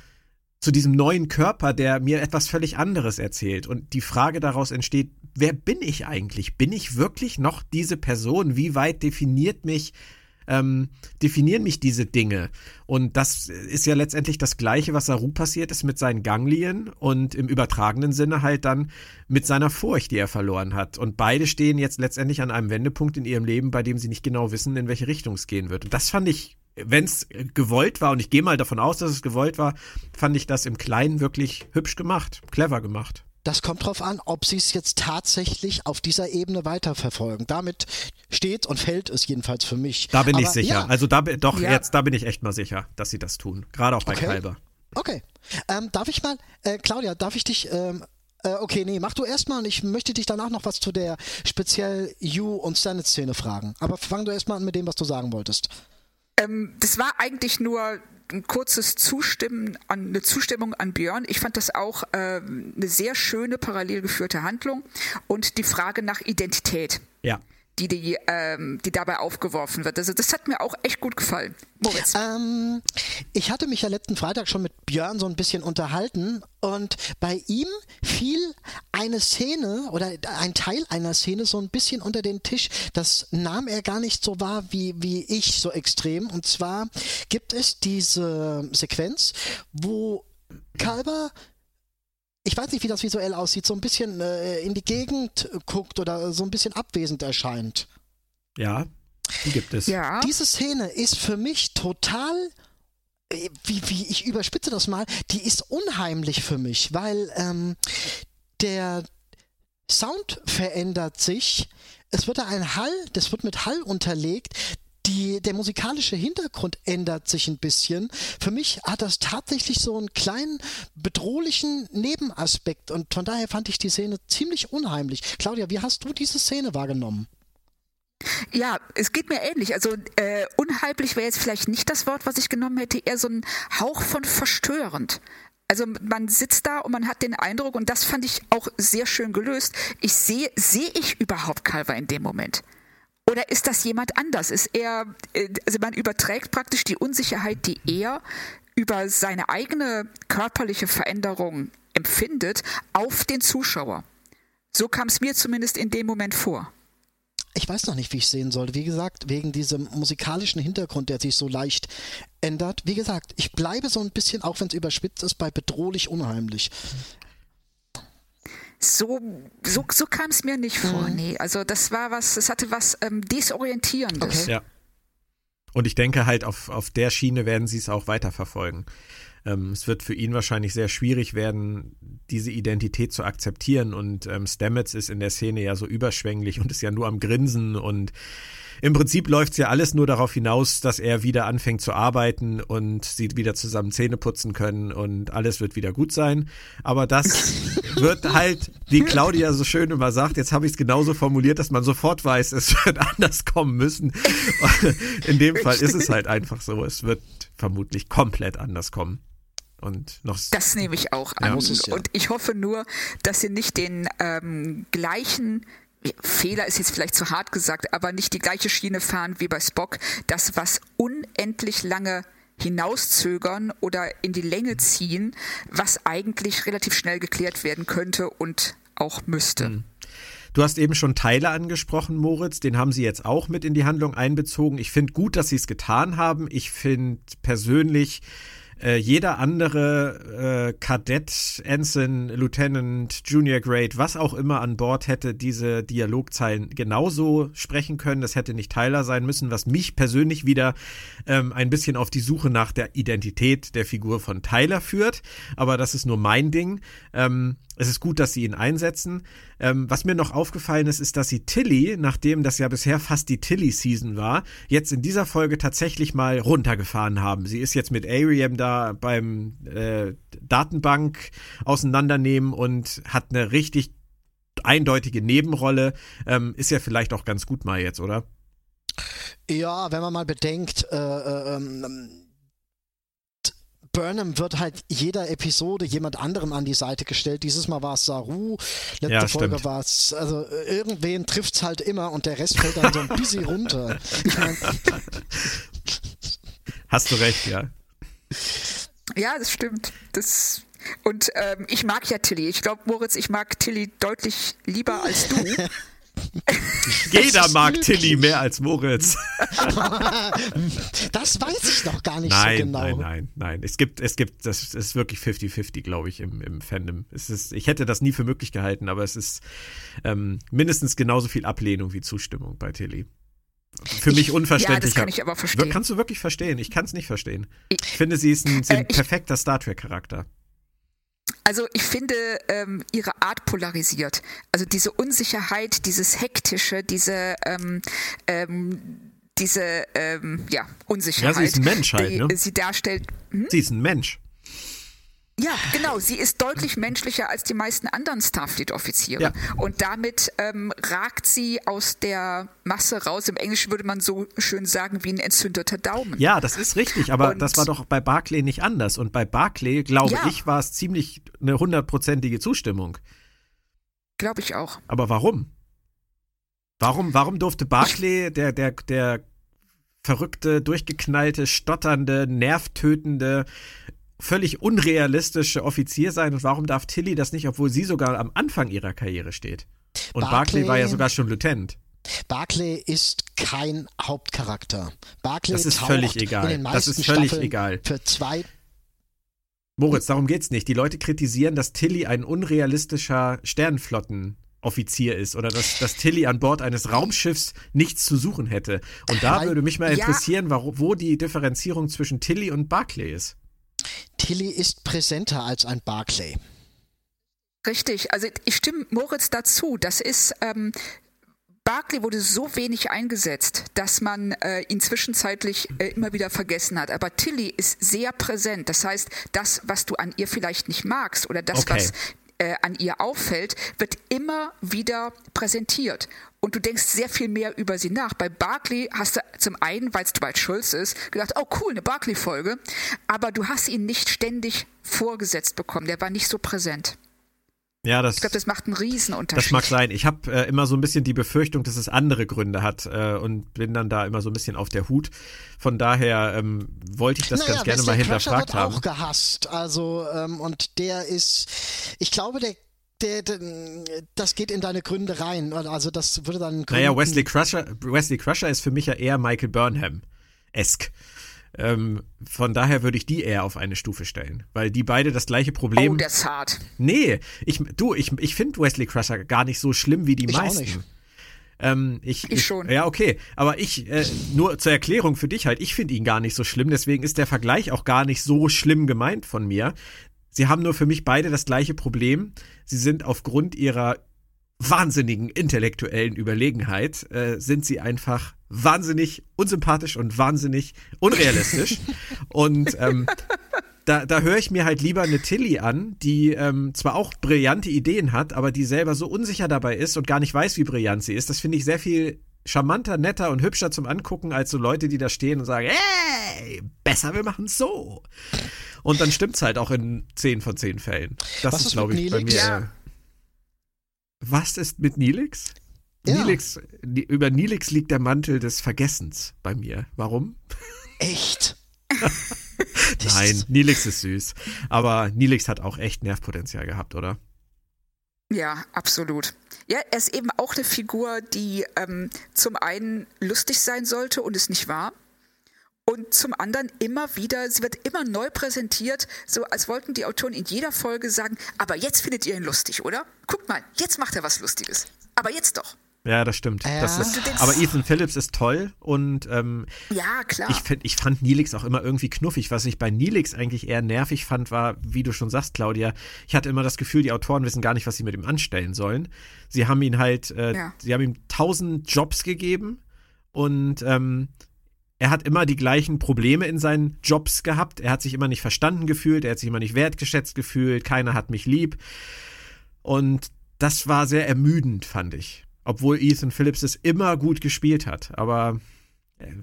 zu diesem neuen Körper, der mir etwas völlig anderes erzählt. Und die Frage daraus entsteht, wer bin ich eigentlich? Bin ich wirklich noch diese Person? Wie weit definiert mich, ähm, definieren mich diese Dinge? Und das ist ja letztendlich das Gleiche, was Saru passiert ist mit seinen Ganglien und im übertragenen Sinne halt dann mit seiner Furcht, die er verloren hat. Und beide stehen jetzt letztendlich an einem Wendepunkt in ihrem Leben, bei dem sie nicht genau wissen, in welche Richtung es gehen wird. Und das fand ich wenn es gewollt war, und ich gehe mal davon aus, dass es gewollt war, fand ich das im Kleinen wirklich hübsch gemacht, clever gemacht. Das kommt drauf an, ob sie es jetzt tatsächlich auf dieser Ebene weiterverfolgen. Damit steht und fällt es jedenfalls für mich. Da bin ich Aber sicher. Ja, Also da bin doch Ja. jetzt, da bin ich echt mal sicher, dass sie das tun. Gerade auch bei Okay. Kalber. okay. Ähm, darf ich mal, äh, Claudia, darf ich dich, ähm, äh, okay, nee, mach du erstmal und ich möchte dich danach noch was zu der speziell You- und Stannet-Szene fragen. Aber fang du erstmal an mit dem, was du sagen wolltest. Ähm, das war eigentlich nur ein kurzes Zustimmen an eine Zustimmung an Björn. Ich fand das auch ähm, eine sehr schöne parallel geführte Handlung und die Frage nach Identität, Ja. Die, die, ähm, die dabei aufgeworfen wird. Also das hat mir auch echt gut gefallen. Moritz. Ähm, ich hatte mich ja letzten Freitag schon mit Björn so ein bisschen unterhalten und bei ihm fiel eine Szene oder ein Teil einer Szene so ein bisschen unter den Tisch. Das nahm er gar nicht so wahr wie, wie ich so extrem. Und zwar gibt es diese Sequenz, wo Kalber ich weiß nicht, wie das visuell aussieht, so ein bisschen äh, in die Gegend guckt oder so ein bisschen abwesend erscheint. Ja. Die gibt es. ja. Diese Szene ist für mich total, äh, wie, wie ich überspitze das mal, die ist unheimlich für mich, weil ähm, der Sound verändert sich. Es wird da ein Hall, das wird mit Hall unterlegt. Die, der musikalische Hintergrund ändert sich ein bisschen. Für mich hat das tatsächlich so einen kleinen bedrohlichen Nebenaspekt und von daher fand ich die Szene ziemlich unheimlich. Claudia, wie hast du diese Szene wahrgenommen? Ja, es geht mir ähnlich. Also äh, unheimlich wäre jetzt vielleicht nicht das Wort, was ich genommen hätte, eher so ein Hauch von verstörend. Also man sitzt da und man hat den Eindruck, und das fand ich auch sehr schön gelöst, ich sehe, sehe ich überhaupt Calver in dem Moment? Oder ist das jemand anders? Ist er, äh, also man überträgt praktisch die Unsicherheit, die er über seine eigene körperliche Veränderung empfindet, auf den Zuschauer. So kam es mir zumindest in dem Moment vor. Ich weiß noch nicht, wie ich sehen sollte. Wie gesagt, wegen diesem musikalischen Hintergrund, der sich so leicht ändert. Wie gesagt, ich bleibe so ein bisschen, auch wenn es überspitzt ist, bei bedrohlich unheimlich. So, so, so kam es mir nicht vor. Nee, also das war was, es hatte was ähm, Desorientierendes. Okay. Ja. Und ich denke halt, auf, auf der Schiene werden sie es auch weiterverfolgen. Ähm, es wird für ihn wahrscheinlich sehr schwierig werden, diese Identität zu akzeptieren. Und ähm, Stamets ist in der Szene ja so überschwänglich und ist ja nur am Grinsen. Und im Prinzip läuft es ja alles nur darauf hinaus, dass er wieder anfängt zu arbeiten und sie wieder zusammen Zähne putzen können und alles wird wieder gut sein. Aber das wird halt, wie Claudia so schön immer sagt, jetzt habe ich es genauso formuliert, dass man sofort weiß, es wird anders kommen müssen. In dem Fall ist es halt einfach so. Es wird vermutlich komplett anders kommen. Und noch Das nehme ich auch an. Ja. Muss es ja. Und ich hoffe nur, dass sie nicht den ähm, gleichen Fehler ist jetzt vielleicht zu hart gesagt, aber nicht die gleiche Schiene fahren wie bei Spock, das was unendlich lange hinauszögern oder in die Länge ziehen, was eigentlich relativ schnell geklärt werden könnte und auch müsste. Du hast eben schon Tyler angesprochen, Moritz. Den haben sie jetzt auch mit in die Handlung einbezogen. Ich finde gut, dass sie es getan haben. Ich finde persönlich, äh, jeder andere äh, Kadett, Ensign, Lieutenant, Junior Grade, was auch immer an Bord hätte diese Dialogzeilen genauso sprechen können. Das hätte nicht Tyler sein müssen, was mich persönlich wieder ähm, ein bisschen auf die Suche nach der Identität der Figur von Tyler führt. Aber das ist nur mein Ding. Ähm, es ist gut, dass sie ihn einsetzen. Ähm, was mir noch aufgefallen ist, ist, dass sie Tilly, nachdem das ja bisher fast die Tilly-Season war, jetzt in dieser Folge tatsächlich mal runtergefahren haben. Sie ist jetzt mit Ariam da beim äh, Datenbank auseinandernehmen und hat eine richtig eindeutige Nebenrolle. Ähm, ist ja vielleicht auch ganz gut mal jetzt, oder? Ja, wenn man mal bedenkt, äh, äh, ähm, Burnham wird halt jeder Episode jemand anderem an die Seite gestellt. Dieses Mal war es Saru, letzte ja, Folge war es, also irgendwen trifft es halt immer und der Rest fällt dann so ein bisschen runter. Ich mein, Hast du recht, ja. Ja, das stimmt. Das und ähm, ich mag ja Tilly. Ich glaube, Moritz, ich mag Tilly deutlich lieber als du. Jeder mag Tilly mehr als Moritz. das weiß ich noch gar nicht nein, so genau. Nein, nein, nein. Es gibt, es gibt, das ist wirklich 50-50, glaube ich, im, im Fandom. Es ist, ich hätte das nie für möglich gehalten, aber es ist ähm, mindestens genauso viel Ablehnung wie Zustimmung bei Tilly. Für ich, mich unverständlich. Ja, das kann ich aber verstehen. Kannst du wirklich verstehen? Ich kann es nicht verstehen. Ich, ich, finde, sie ist ein, äh, perfekter Star Trek-Charakter. Also ich finde, ähm, ihre Art polarisiert. Also diese Unsicherheit, dieses Hektische, diese, ähm, ähm, diese ähm, ja, Unsicherheit, ja, sie ist ein Mensch halt, die ne? sie darstellt. Hm? Sie ist ein Mensch. Ja, genau. Sie ist deutlich menschlicher als die meisten anderen Starfleet-Offiziere. Ja. Und damit ähm, ragt sie aus der Masse raus. Im Englischen würde man so schön sagen, wie ein entzündeter Daumen. Ja, das ist richtig. Aber Und, das war doch bei Barclay nicht anders. Und bei Barclay, glaube ja. ich, war es ziemlich eine hundertprozentige Zustimmung. Glaube ich auch. Aber warum? Warum, warum durfte Barclay, der, der, der verrückte, durchgeknallte, stotternde, nervtötende, völlig unrealistische Offizier sein und warum darf Tilly das nicht, obwohl sie sogar am Anfang ihrer Karriere steht? Und Barclay, Barclay war ja sogar schon Lieutenant. Barclay ist kein Hauptcharakter. Barclay das ist völlig egal. das ist völlig Staffeln egal. Für zwei Moritz, darum geht's nicht. Die Leute kritisieren, dass Tilly ein unrealistischer Sternenflottenoffizier ist oder dass, dass Tilly an Bord eines Raumschiffs nichts zu suchen hätte. Und da Weil, würde mich mal interessieren, ja. wo, wo die Differenzierung zwischen Tilly und Barclay ist. Tilly ist präsenter als ein Barclay. Richtig, also ich stimme Moritz dazu. Das ist, ähm, Barclay wurde so wenig eingesetzt, dass man äh, ihn zwischenzeitlich äh, immer wieder vergessen hat. Aber Tilly ist sehr präsent. Das heißt, das, was du an ihr vielleicht nicht magst oder das, okay. was äh, an ihr auffällt, wird immer wieder präsentiert. Und du denkst sehr viel mehr über sie nach. Bei Barclay hast du zum einen, weil es Dwight Schulz ist, gedacht, oh cool, eine Barclay-Folge. Aber du hast ihn nicht ständig vorgesetzt bekommen. Der war nicht so präsent. Ja, das, ich glaube, das macht einen Riesenunterschied. Das mag sein. Ich habe äh, immer so ein bisschen die Befürchtung, dass es andere Gründe hat äh, und bin dann da immer so ein bisschen auf der Hut. Von daher ähm, wollte ich das naja, ganz gerne mal hinterfragt wird haben. auch gehasst. Also ähm, und der ist, ich glaube, der der, der, das geht in deine Gründe rein. Also das würde dann. Gründen naja, Wesley Crusher, Wesley Crusher ist für mich ja eher Michael Burnham-esk. Ähm, von daher würde ich die eher auf eine Stufe stellen, weil die beide das gleiche Problem. Oh, der ist hart. Nee, ich, du, ich, ich finde Wesley Crusher gar nicht so schlimm wie die ich meisten. Auch nicht. Ähm, ich, ich, ich, schon. Ja, okay. Aber ich, äh, nur zur Erklärung für dich halt, ich finde ihn gar nicht so schlimm. Deswegen ist der Vergleich auch gar nicht so schlimm gemeint von mir. Sie haben nur für mich beide das gleiche Problem. Sie sind aufgrund ihrer wahnsinnigen intellektuellen Überlegenheit, äh, sind sie einfach wahnsinnig unsympathisch und wahnsinnig unrealistisch. und ähm, da, da höre ich mir halt lieber eine Tilly an, die ähm, zwar auch brillante Ideen hat, aber die selber so unsicher dabei ist und gar nicht weiß, wie brillant sie ist. Das finde ich sehr viel charmanter, netter und hübscher zum Angucken als so Leute, die da stehen und sagen, hey, besser, wir machen es so. Und dann stimmt's halt auch in 10 von 10 Fällen. Das Was ist, glaube ich, bei mir. Ja. Was ist mit Nilix? Ja. Nilix, über Nilix liegt der Mantel des Vergessens bei mir. Warum? Echt? Nein, Nilix ist süß. Aber Nilix hat auch echt Nervpotenzial gehabt, oder? Ja, absolut. Ja, er ist eben auch eine Figur, die ähm, zum einen lustig sein sollte und es nicht war. Und zum anderen immer wieder, sie wird immer neu präsentiert, so als wollten die Autoren in jeder Folge sagen, aber jetzt findet ihr ihn lustig, oder? Guckt mal, jetzt macht er was Lustiges. Aber jetzt doch. Ja, das stimmt. Ja. Das ist, aber Ethan Phillips ist toll und ähm, Ja, klar. ich, find, ich fand Neelix auch immer irgendwie knuffig. Was ich bei Neelix eigentlich eher nervig fand, war, wie du schon sagst, Claudia, ich hatte immer das Gefühl, die Autoren wissen gar nicht, was sie mit ihm anstellen sollen. Sie haben ihn halt, äh, Ja. sie haben ihm tausend Jobs gegeben und ähm, er hat immer die gleichen Probleme in seinen Jobs gehabt. Er hat sich immer nicht verstanden gefühlt, er hat sich immer nicht wertgeschätzt gefühlt, keiner hat mich lieb. Und das war sehr ermüdend, fand ich. Obwohl Ethan Phillips es immer gut gespielt hat. Aber er,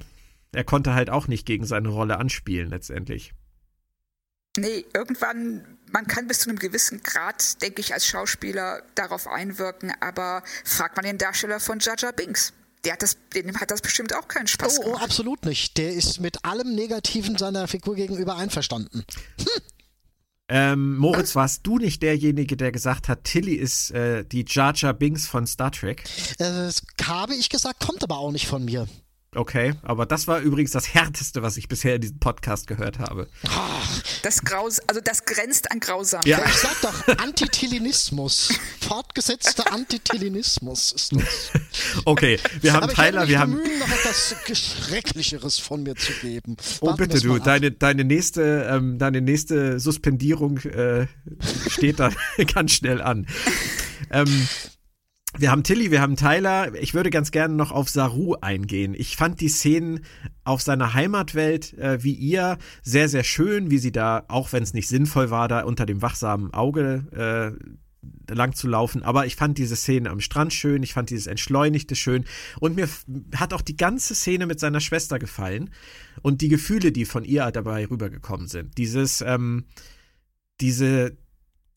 er konnte halt auch nicht gegen seine Rolle anspielen, letztendlich. Nee, irgendwann, man kann bis zu einem gewissen Grad, denke ich, als Schauspieler darauf einwirken, aber fragt man den Darsteller von Jaja Binks. Der hat das, dem hat das bestimmt auch keinen Spaß Oh, oh, gemacht. absolut nicht. Der ist mit allem Negativen seiner Figur gegenüber einverstanden. Ähm, Moritz, warst du nicht derjenige, der gesagt hat, Tilly ist äh, die Jar Jar Binks von Star Trek? Äh, Das habe ich gesagt, kommt aber auch nicht von mir. Okay, aber das war übrigens das Härteste, was ich bisher in diesem Podcast gehört habe. Das Graus, also das grenzt an Grausamkeit. Ja. Ich sag doch, Antitilinismus. Fortgesetzter Antitilinismus ist das. Okay, wir haben Aber ich Tyler, wir haben. bemühen, noch etwas Schrecklicheres von mir zu geben. Oh, Warten bitte, wir's du, deine, deine, nächste, ähm, deine nächste Suspendierung äh, steht da ganz schnell an. Ähm, wir haben Tilly, wir haben Tyler. Ich würde ganz gerne noch auf Saru eingehen. Ich fand die Szenen auf seiner Heimatwelt äh, wie ihr sehr, sehr schön, wie sie da, auch wenn es nicht sinnvoll war, da unter dem wachsamen Auge äh, lang zu laufen. Aber ich fand diese Szene am Strand schön, ich fand dieses Entschleunigte schön. Und mir hat auch die ganze Szene mit seiner Schwester gefallen. Und die Gefühle, die von ihr dabei rübergekommen sind. Dieses, ähm, diese,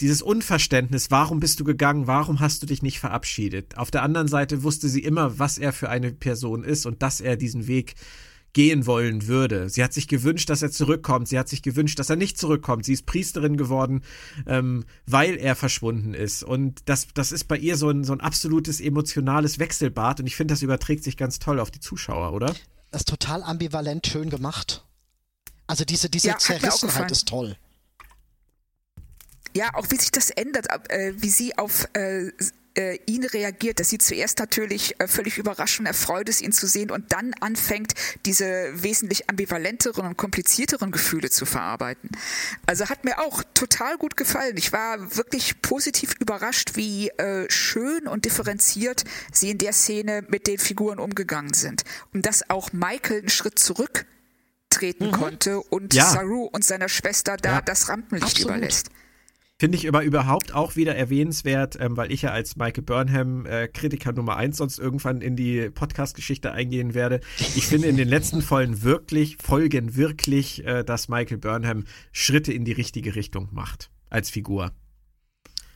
dieses Unverständnis, warum bist du gegangen, warum hast du dich nicht verabschiedet? Auf der anderen Seite wusste sie immer, was er für eine Person ist und dass er diesen Weg gehen wollen würde. Sie hat sich gewünscht, dass er zurückkommt. Sie hat sich gewünscht, dass er nicht zurückkommt. Sie ist Priesterin geworden, ähm, weil er verschwunden ist. Und das, das ist bei ihr so ein, so ein absolutes emotionales Wechselbad. Und ich finde, das überträgt sich ganz toll auf die Zuschauer, oder? Das ist total ambivalent schön gemacht. Also diese, diese Ja, Zerrissenheit ist toll. Ja, auch wie sich das ändert, äh, wie sie auf äh, äh, ihn reagiert, dass sie zuerst natürlich äh, völlig überrascht und erfreut ist, ihn zu sehen und dann anfängt, diese wesentlich ambivalenteren und komplizierteren Gefühle zu verarbeiten. Also hat mir auch total gut gefallen. Ich war wirklich positiv überrascht, wie äh, schön und differenziert sie in der Szene mit den Figuren umgegangen sind. Und dass auch Michael einen Schritt zurück treten konnte und Ja. Saru und seiner Schwester da Ja. das Rampenlicht Absolut. überlässt. Finde ich aber überhaupt auch wieder erwähnenswert, ähm, weil ich ja als Michael Burnham äh, Kritiker Nummer eins sonst irgendwann in die Podcast-Geschichte eingehen werde. Ich finde in den letzten Folgen wirklich, Folgen wirklich, äh, dass Michael Burnham Schritte in die richtige Richtung macht als Figur.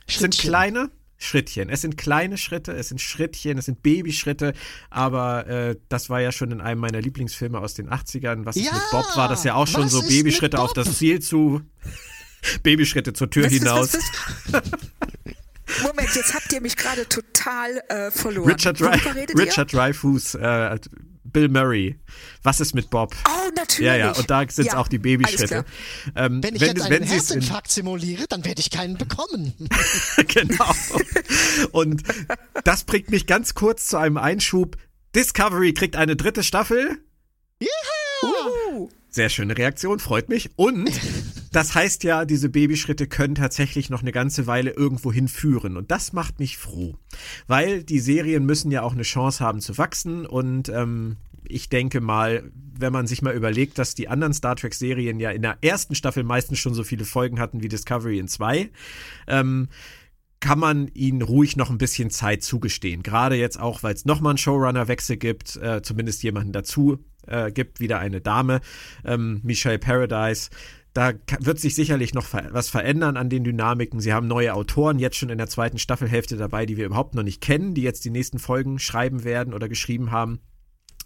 Es sind kleine Schrittchen. Es sind kleine Schritte, es sind Schrittchen, es sind Babyschritte, aber äh, das war ja schon in einem meiner Lieblingsfilme aus den 80ern. Was ist Ja, mit Bob? War das ja auch schon so Babyschritte auf das Ziel zu. Babyschritte zur Tür Was, hinaus. was, was? Moment, jetzt habt ihr mich gerade total äh, verloren. Richard, redet Richard Dreyfuss, äh, Bill Murray. Was ist mit Bob? Oh, natürlich. Ja, ja, und da sind Ja, auch die Babyschritte. Ähm, Wenn ich wenn, jetzt wenn einen in, Herzinfarkt simuliere, dann werde ich keinen bekommen. genau. Und das bringt mich ganz kurz zu einem Einschub. Discovery kriegt eine dritte Staffel. Uh, Sehr schöne Reaktion, freut mich. Und das heißt ja, diese Babyschritte können tatsächlich noch eine ganze Weile irgendwo hinführen. Und das macht mich froh. Weil die Serien müssen ja auch eine Chance haben zu wachsen. Und ähm, ich denke mal, wenn man sich mal überlegt, dass die anderen Star Trek-Serien ja in der ersten Staffel meistens schon so viele Folgen hatten wie Discovery in zwei, ähm, kann man ihnen ruhig noch ein bisschen Zeit zugestehen. Gerade jetzt auch, weil es nochmal einen Showrunner-Wechsel gibt, äh, zumindest jemanden dazu äh, gibt, wieder eine Dame, ähm, Michelle Paradise. Da wird sich sicherlich noch was verändern an den Dynamiken. Sie haben neue Autoren jetzt schon in der zweiten Staffelhälfte dabei, die wir überhaupt noch nicht kennen, die jetzt die nächsten Folgen schreiben werden oder geschrieben haben.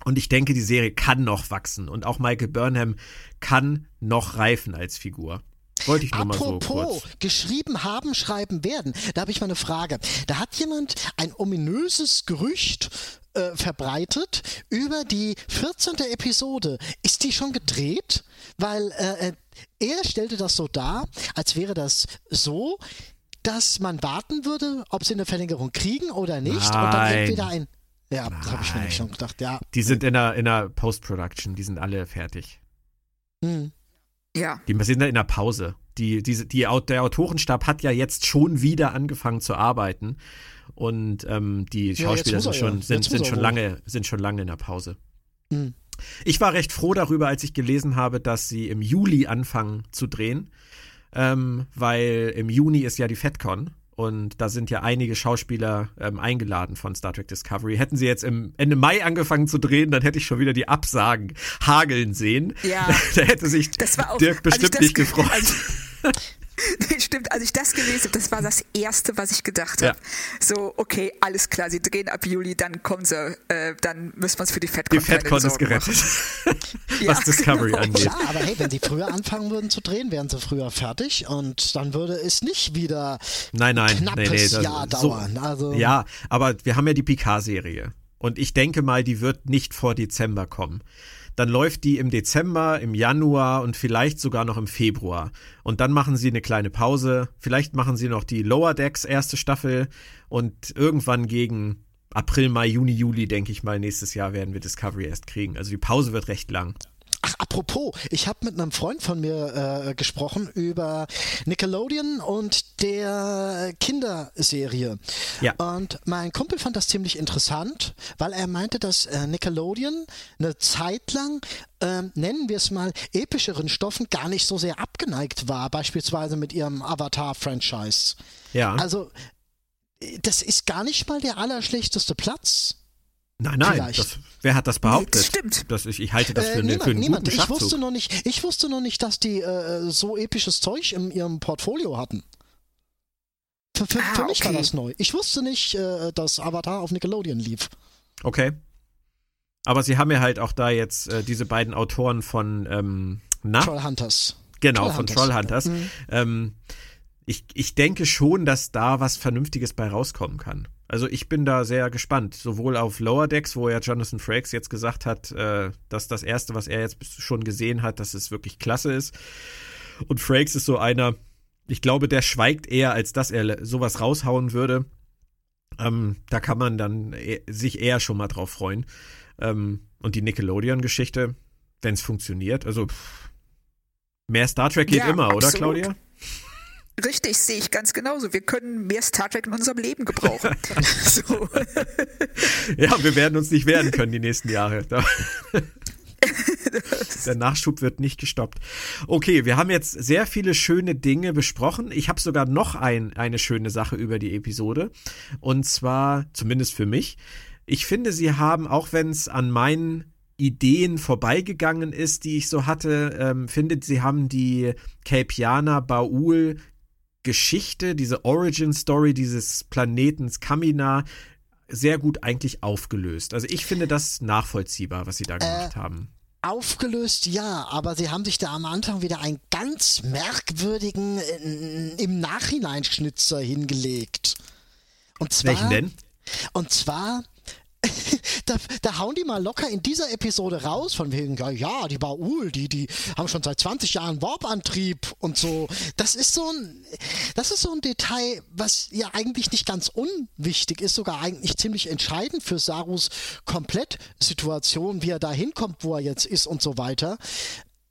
Und ich denke, die Serie kann noch wachsen. Und auch Michael Burnham kann noch reifen als Figur. Wollte ich nur mal so Apropos, kurz. geschrieben haben, schreiben werden. Da habe ich mal eine Frage. Da hat jemand ein ominöses Gerücht äh, verbreitet über die 14. Episode. Ist die schon gedreht? Weil äh, äh, er stellte das so dar, als wäre das so, dass man warten würde, ob sie eine Verlängerung kriegen oder nicht. Und dann Nein. entweder ein Ja, das habe ich mir schon gedacht, ja. Die sind in der, in der Post-Production, die sind alle fertig. Hm. Ja. Die sind in der Pause. Die, die, die, der Autorenstab hat ja jetzt schon wieder angefangen zu arbeiten. Und ähm, die Schauspieler jetzt sind schon, ja. sind, sind, schon lange, sind schon lange in der Pause. Hm. Ich war recht froh darüber, als ich gelesen habe, dass sie im Juli anfangen zu drehen, ähm, weil im Juni ist ja die FedCon und da sind ja einige Schauspieler ähm, eingeladen von Star Trek Discovery. Hätten sie jetzt im Ende Mai angefangen zu drehen, dann hätte ich schon wieder die Absagen hageln sehen. Ja. da hätte sich Das war auch, Dirk bestimmt das nicht ge- gefreut. als- Nee, Stimmt, als ich das gelesen habe, das war das Erste, was ich gedacht Ja. habe. So, okay, alles klar, sie drehen ab Juli, dann kommen sie, äh, dann müssen wir uns für die FedCon die FedCon ist gerettet. Ja, was Discovery genau. angeht. Ja, aber hey, wenn sie früher anfangen würden zu drehen, wären sie früher fertig und dann würde es nicht wieder Nein, nein, knappes nee, nee, das- Jahr so- dauern. Also, Ja, aber wir haben ja die Picard-Serie. Und ich denke mal, die wird nicht vor Dezember kommen. Dann läuft die im Dezember, im Januar und vielleicht sogar noch im Februar. Und dann machen sie eine kleine Pause. Vielleicht machen sie noch die Lower Decks erste Staffel. Und irgendwann gegen April, Mai, Juni, Juli, denke ich mal, nächstes Jahr werden wir Discovery erst kriegen. Also die Pause wird recht lang. Ach, apropos, ich habe mit einem Freund von mir äh, gesprochen über Nickelodeon und der Kinderserie. Ja. Und mein Kumpel fand das ziemlich interessant, weil er meinte, dass äh, Nickelodeon eine Zeit lang, ähm, nennen wir es mal, epischeren Stoffen gar nicht so sehr abgeneigt war, beispielsweise mit ihrem Avatar-Franchise. Ja. Also, äh, das ist gar nicht mal der allerschlechteste Platz. Nein, nein. Das, wer hat das behauptet? stimmt. Das ich, ich halte das für, Äh, eine, niemand, für einen niemand. guten Ich wusste noch nicht, ich wusste noch nicht, dass die äh, so episches Zeug in ihrem Portfolio hatten. Für, für, Ah, für mich war okay. das neu. Ich wusste nicht, äh, dass Avatar auf Nickelodeon lief. Okay. Aber sie haben ja halt auch da jetzt äh, diese beiden Autoren von, ähm, na? Trollhunters. Genau, von Trollhunters. Trollhunters. Mhm. Ähm, ich, ich denke schon, dass da was Vernünftiges bei rauskommen kann. Also ich bin da sehr gespannt, sowohl auf Lower Decks, wo ja Jonathan Frakes jetzt gesagt hat, äh, dass das erste, was er jetzt schon gesehen hat, dass es wirklich klasse ist. Und Frakes ist so einer, ich glaube, der schweigt eher, als dass er sowas raushauen würde. Ähm, da kann man dann e sich eher schon mal drauf freuen. Ähm, und die Nickelodeon-Geschichte, wenn es funktioniert, also pff, mehr Star Trek geht Ja, immer, oder absolut. Claudia? Richtig, sehe ich ganz genauso. Wir können mehr Star Trek in unserem Leben gebrauchen. so. Ja, wir werden uns nicht wehren können die nächsten Jahre. Der Nachschub wird nicht gestoppt. Okay, wir haben jetzt sehr viele schöne Dinge besprochen. Ich habe sogar noch ein, eine schöne Sache über die Episode. Und zwar, zumindest für mich, ich finde, sie haben, auch wenn es an meinen Ideen vorbeigegangen ist, die ich so hatte, ähm, finde, sie haben die Capiana Baul Geschichte, diese Origin Story dieses Planetens Kamina sehr gut eigentlich aufgelöst. Also ich finde das nachvollziehbar, was sie da gemacht haben. Aufgelöst, ja, aber sie haben sich da am Anfang wieder einen ganz merkwürdigen äh, im Nachhinein Schnitzer hingelegt. Und zwar, Welchen denn? Und zwar, da, da hauen die mal locker in dieser Episode raus, von wegen, ja, ja, die Baul, die, die haben schon seit 20 Jahren Warp-Antrieb und so. Das ist so ein, das ist so ein Detail, was ja eigentlich nicht ganz unwichtig ist, sogar eigentlich ziemlich entscheidend für Sarus Komplettsituation, wie er da hinkommt, wo er jetzt ist und so weiter.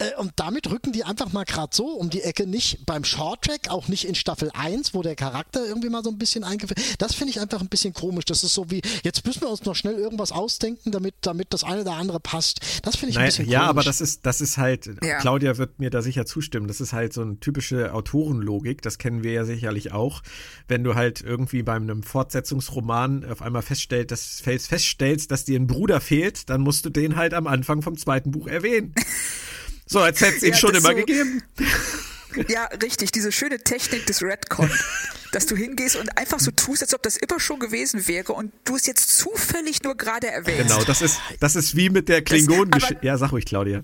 Äh, Und damit rücken die einfach mal gerade so um die Ecke, nicht beim Shorttrack, auch nicht in Staffel 1, wo der Charakter irgendwie mal so ein bisschen eingeführt Das finde ich einfach ein bisschen komisch. Das ist so wie, jetzt müssen wir uns noch schnell irgendwas ausdenken, damit, damit das eine oder andere passt. Das finde ich ein Naja, bisschen ja, komisch. aber das ist, das ist halt, Ja. Claudia wird mir da sicher zustimmen, das ist halt so eine typische Autorenlogik, das kennen wir ja sicherlich auch. Wenn du halt irgendwie bei einem Fortsetzungsroman auf einmal feststellst, dass, feststellst, dass dir ein Bruder fehlt, dann musst du den halt am Anfang vom zweiten Buch erwähnen. So, als hätte es ihn Ja, schon immer so- gegeben. Ja, richtig, diese schöne Technik des Redcon. Dass du hingehst und einfach so tust, als ob das immer schon gewesen wäre und du es jetzt zufällig nur gerade erwähnst. Genau, das ist, das ist wie mit der klingonen aber- Ja, sag ruhig, Claudia.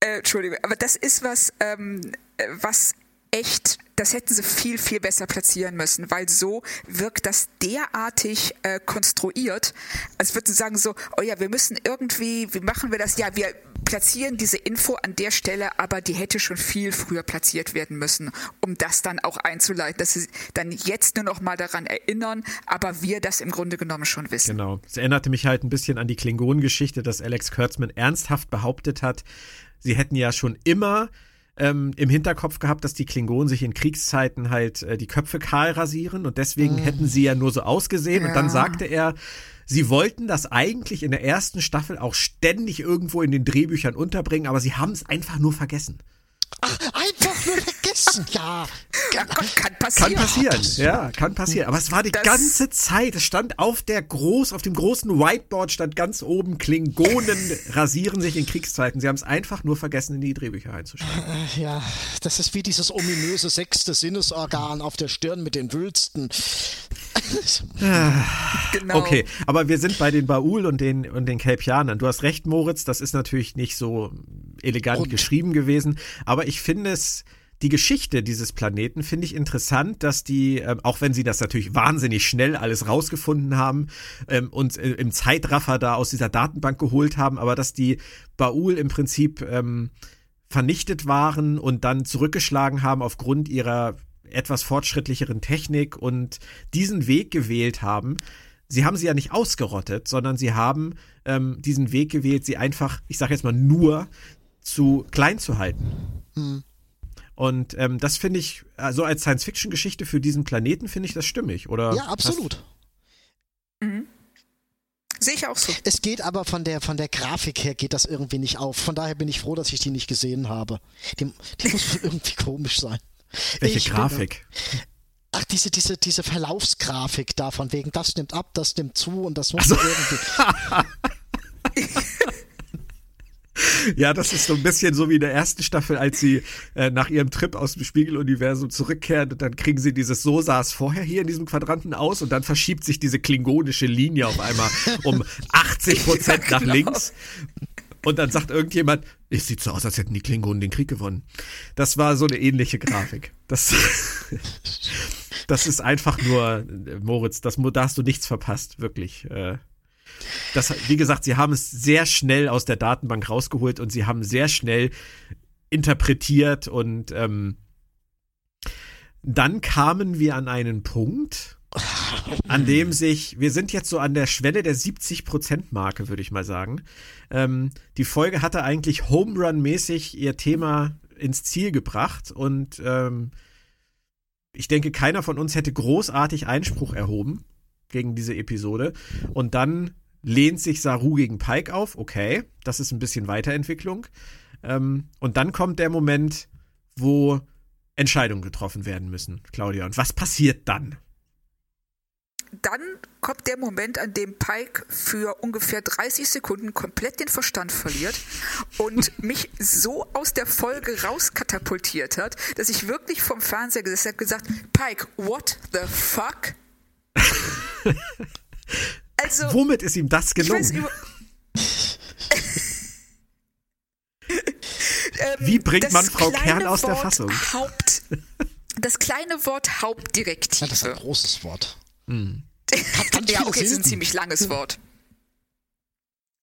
Äh, Entschuldigung, aber das ist was, ähm, äh, was echt, das hätten sie viel, viel besser platzieren müssen, weil so wirkt das derartig äh, konstruiert, als würden sie sagen so, oh ja, wir müssen irgendwie, wie machen wir das? Ja, wir platzieren diese Info an der Stelle, aber die hätte schon viel früher platziert werden müssen, um das dann auch einzuleiten, dass sie dann jetzt nur noch mal daran erinnern, aber wir das im Grunde genommen schon wissen. Genau. Es erinnerte mich halt ein bisschen an die Klingonengeschichte, dass Alex Kurtzman ernsthaft behauptet hat, sie hätten ja schon immer ähm, im Hinterkopf gehabt, dass die Klingonen sich in Kriegszeiten halt äh, die Köpfe kahl rasieren und deswegen mm. hätten sie ja nur so ausgesehen. Ja. Und dann sagte er, sie wollten das eigentlich in der ersten Staffel auch ständig irgendwo in den Drehbüchern unterbringen, aber sie haben es einfach nur vergessen. Ach, einfach nur vergessen. Ja. ja Gott, kann passieren. Kann passieren, ja, kann passieren. Aber es war die das ganze Zeit. Es stand auf der groß, auf dem großen Whiteboard stand ganz oben Klingonen rasieren sich in Kriegszeiten. Sie haben es einfach nur vergessen, in die Drehbücher einzuschreiben. Äh, ja, das ist wie dieses ominöse sechste Sinnesorgan auf der Stirn mit den Wülsten. genau. Okay, aber wir sind bei den Baul und den, und den Kelpianern. Du hast recht, Moritz, das ist natürlich nicht so elegant und. geschrieben gewesen, aber ich finde es die Geschichte dieses Planeten finde ich interessant, dass die, äh, auch wenn sie das natürlich wahnsinnig schnell alles rausgefunden haben ähm, und äh, im Zeitraffer da aus dieser Datenbank geholt haben, aber dass die Baul im Prinzip ähm, vernichtet waren und dann zurückgeschlagen haben aufgrund ihrer etwas fortschrittlicheren Technik und diesen Weg gewählt haben. Sie haben sie ja nicht ausgerottet, sondern sie haben ähm, diesen Weg gewählt, sie einfach, ich sage jetzt mal nur, zu klein zu halten. Hm. Und ähm, das finde ich, also als Science-Fiction-Geschichte für diesen Planeten finde ich das stimmig, oder? Ja, absolut. Mhm. Sehe ich auch so. Es geht aber von der, von der Grafik her geht das irgendwie nicht auf. Von daher bin ich froh, dass ich die nicht gesehen habe. Die, die muss irgendwie komisch sein. Welche ich Grafik? Bin, ach, diese, diese, diese Verlaufsgrafik da, von wegen, das nimmt ab, das nimmt zu und das muss also. irgendwie. Ja, das ist so ein bisschen so wie in der ersten Staffel, als sie äh, nach ihrem Trip aus dem Spiegeluniversum zurückkehren und dann kriegen sie dieses So sah es vorher hier in diesem Quadranten aus und dann verschiebt sich diese klingonische Linie auf einmal um 80 Prozent ja, nach genau. links. Und dann sagt irgendjemand, es sieht so aus, als hätten die Klingonen den Krieg gewonnen. Das war so eine ähnliche Grafik. Das, das ist einfach nur, Moritz, das, da hast du nichts verpasst, wirklich. Äh, das, wie gesagt, sie haben es sehr schnell aus der Datenbank rausgeholt und sie haben sehr schnell interpretiert und ähm, dann kamen wir an einen Punkt, an dem sich, wir sind jetzt so an der Schwelle der 70%-Marke, würde ich mal sagen. Ähm, die Folge hatte eigentlich Home Run-mäßig ihr Thema ins Ziel gebracht und ähm, ich denke, keiner von uns hätte großartig Einspruch erhoben gegen diese Episode. Und dann lehnt sich Saru gegen Pike auf. Okay, das ist ein bisschen Weiterentwicklung. Ähm, und dann kommt der Moment, wo Entscheidungen getroffen werden müssen, Claudia. Und was passiert dann? Dann kommt der Moment, an dem Pike für ungefähr 30 Sekunden komplett den Verstand verliert und mich so aus der Folge rauskatapultiert hat, dass ich wirklich vom Fernseher gesessen habe gesagt, Pike, what the fuck? Also, Womit ist ihm das gelungen? Ähm, Wie bringt man Frau Kern aus Wort der Fassung? Haupt, das kleine Wort Hauptdirektive. Ja, das ist ein großes Wort. Hm. ja, okay, es ist ein ziemlich langes Wort.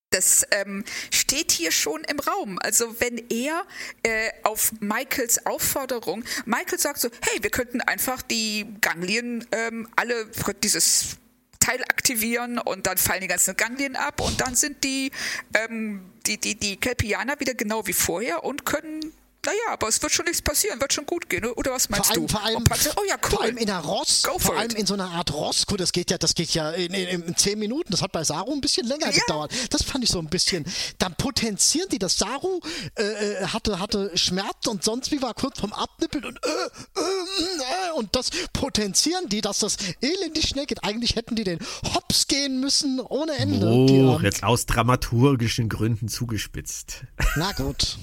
Das ähm, steht hier schon im Raum. Also wenn er äh, auf Michaels Aufforderung, Michael sagt so, hey, wir könnten einfach die Ganglien ähm, alle dieses Teil aktivieren und dann fallen die ganzen Ganglien ab und dann sind die, ähm, die, die, die Kelpianer wieder genau wie vorher und können naja, aber es wird schon nichts passieren, wird schon gut gehen, oder was meinst vor allem, du? Vor allem, oh ja, cool. vor allem in der Ross, vor allem it. in so einer Art Ross, gut, das geht ja, das geht ja in, in, in zehn Minuten, das hat bei Saru ein bisschen länger ja. gedauert. Das fand ich so ein bisschen, dann potenzieren die das. Saru äh, äh, hatte, hatte Schmerz und sonst wie war kurz vom Abnippeln und äh, äh, äh, und das potenzieren die, dass das elendig schnell geht. Eigentlich hätten die den Hops gehen müssen ohne Ende. Oh, jetzt aus dramaturgischen Gründen zugespitzt. Na gut.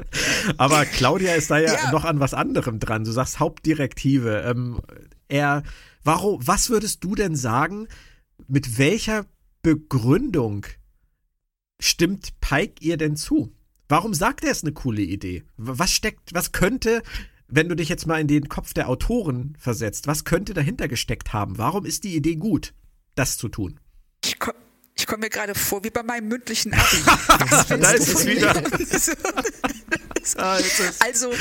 aber Claudia ist da ja, ja, noch an was anderem dran. Du sagst Hauptdirektive. Ähm, er, warum, was würdest du denn sagen, mit welcher Begründung stimmt Pike ihr denn zu? Warum sagt er es eine coole Idee? Was steckt, was könnte wenn du dich jetzt mal in den Kopf der Autoren versetzt, was könnte dahinter gesteckt haben? Warum ist die Idee gut, das zu tun? Ich komme komm mir gerade vor, wie bei meinem mündlichen Abi. da ist es wieder. Ah, also,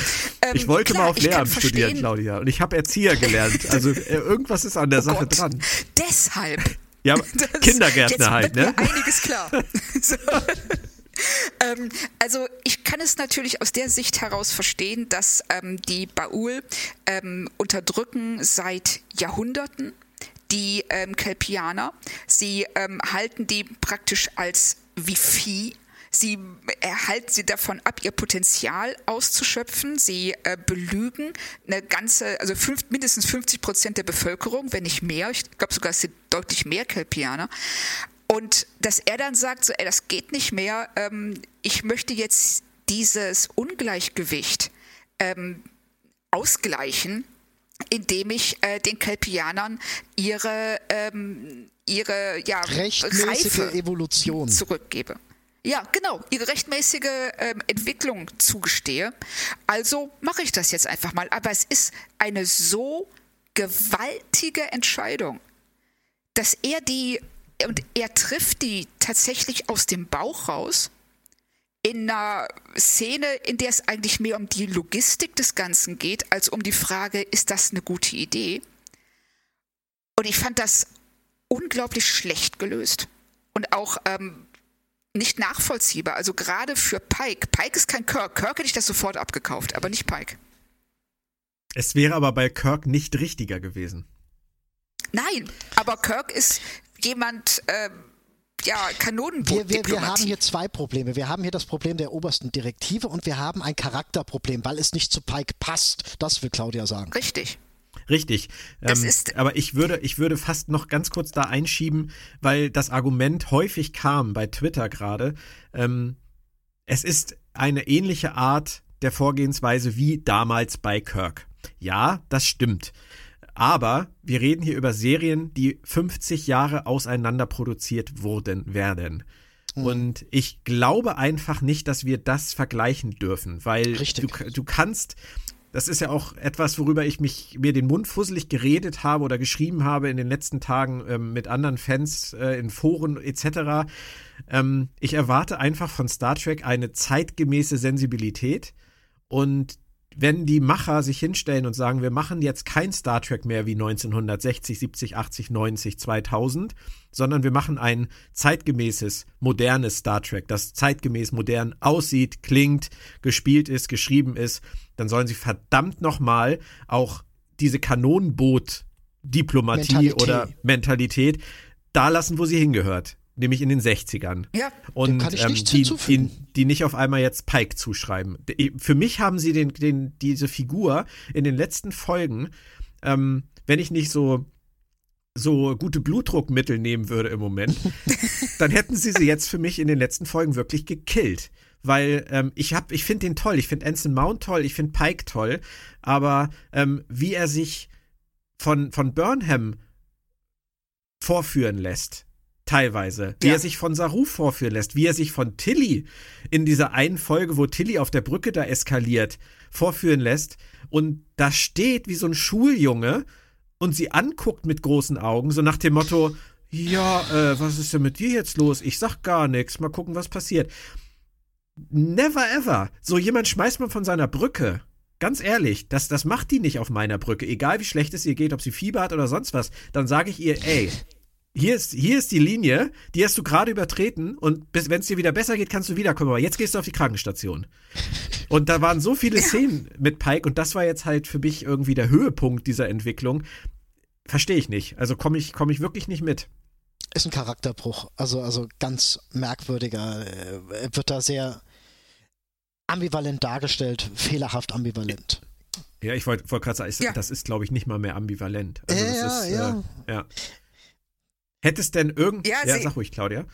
ähm, ich wollte klar, mal auf Lehramt studieren, Claudia, und ich habe Erzieher gelernt. Also äh, irgendwas ist an der oh Sache Gott. dran. Deshalb. Ja, Kindergärtner jetzt halt, ne? Einiges klar. so. ähm, also ich kann es natürlich aus der Sicht heraus verstehen, dass ähm, die Baul ähm, unterdrücken seit Jahrhunderten die ähm, Kelpianer. Sie ähm, halten die praktisch als wie Vieh. Sie erhalten sie davon ab, ihr Potenzial auszuschöpfen. Sie äh, belügen eine ganze, also fünf, mindestens 50 Prozent der Bevölkerung, wenn nicht mehr. Ich glaube sogar, es sind deutlich mehr Kelpianer. Und dass er dann sagt, so, ey, das geht nicht mehr, ähm, ich möchte jetzt dieses Ungleichgewicht ähm, ausgleichen, indem ich äh, den Kelpianern ihre, ähm, ihre ja, rechtmäßige Reife Evolution zurückgebe. Ja, genau, ihre rechtmäßige ähm, Entwicklung zugestehe. Also mache ich das jetzt einfach mal. Aber es ist eine so gewaltige Entscheidung, dass er die, und er trifft die tatsächlich aus dem Bauch raus in einer Szene, in der es eigentlich mehr um die Logistik des Ganzen geht, als um die Frage, ist das eine gute Idee? Und ich fand das unglaublich schlecht gelöst. Und auch ähm, nicht nachvollziehbar. Also gerade für Pike. Pike ist kein Kirk. Kirk hätte ich das sofort abgekauft, aber nicht Pike. Es wäre aber bei Kirk nicht richtiger gewesen. Nein, aber Kirk ist jemand, äh, ja, Kanonenboot. Wir, wir, wir haben hier zwei Probleme. Wir haben hier das Problem der obersten Direktive und wir haben ein Charakterproblem, weil es nicht zu Pike passt. Das will Claudia sagen. Richtig. Richtig. Das Ähm, ist- aber ich würde, ich würde fast noch ganz kurz da einschieben, weil das Argument häufig kam bei Twitter gerade. Ähm, es ist eine ähnliche Art der Vorgehensweise wie damals bei Kirk. Ja, das stimmt. Aber wir reden hier über Serien, die 50 Jahre auseinander produziert wurden, werden. Und ich glaube einfach nicht, dass wir das vergleichen dürfen, weil du, du kannst, das ist ja auch etwas, worüber ich mich mir den Mund fusselig geredet habe oder geschrieben habe in den letzten Tagen ähm, mit anderen Fans äh, in Foren etc. Ähm, ich erwarte einfach von Star Trek eine zeitgemäße Sensibilität und wenn die Macher sich hinstellen und sagen, wir machen jetzt kein Star Trek mehr wie 1960, 70, 80, 90, 2000, sondern wir machen ein zeitgemäßes, modernes Star Trek, das zeitgemäß modern aussieht, klingt, gespielt ist, geschrieben ist, dann sollen sie verdammt nochmal auch diese Kanonenboot-Diplomatie Mentalität. oder Mentalität da lassen, wo sie hingehört. Nämlich in den 60ern. Ja. Und kann ich ähm, nichts die, die, die nicht auf einmal jetzt Pike zuschreiben. Für mich haben sie den, den, diese Figur in den letzten Folgen, ähm, wenn ich nicht so so gute Blutdruckmittel nehmen würde im Moment, dann hätten sie sie jetzt für mich in den letzten Folgen wirklich gekillt. Weil ähm, ich hab, ich finde den toll, ich finde Anson Mount toll, ich finde Pike toll, aber ähm, wie er sich von, von Burnham vorführen lässt, teilweise, wie Ja. er sich von Saru vorführen lässt, wie er sich von Tilly in dieser einen Folge, wo Tilly auf der Brücke da eskaliert, vorführen lässt und da steht wie so ein Schuljunge und sie anguckt mit großen Augen, so nach dem Motto, ja, äh, was ist denn mit dir jetzt los? Ich sag gar nichts, mal gucken, was passiert. Never ever. So jemand schmeißt man von seiner Brücke. Ganz ehrlich, das, das macht die nicht auf meiner Brücke. Egal wie schlecht es ihr geht, ob sie Fieber hat oder sonst was, dann sage ich ihr, ey, hier ist, hier ist die Linie, die hast du gerade übertreten und wenn es dir wieder besser geht, kannst du wiederkommen. Aber jetzt gehst du auf die Krankenstation. Und da waren so viele Szenen mit Pike und das war jetzt halt für mich irgendwie der Höhepunkt dieser Entwicklung. Verstehe ich nicht. Also komme ich, komm ich wirklich nicht mit. Ist ein Charakterbruch. Also, also ganz merkwürdiger. äh, Wird da sehr ambivalent dargestellt. Fehlerhaft ambivalent. Ja, ich wollte wollt gerade sagen, ist- Ja. das ist, glaube ich, nicht mal mehr ambivalent. Also Ja, das ja, ist, ja. Äh, ja. Hätte es denn irgend. Ja, Ja, sag ruhig, Claudia.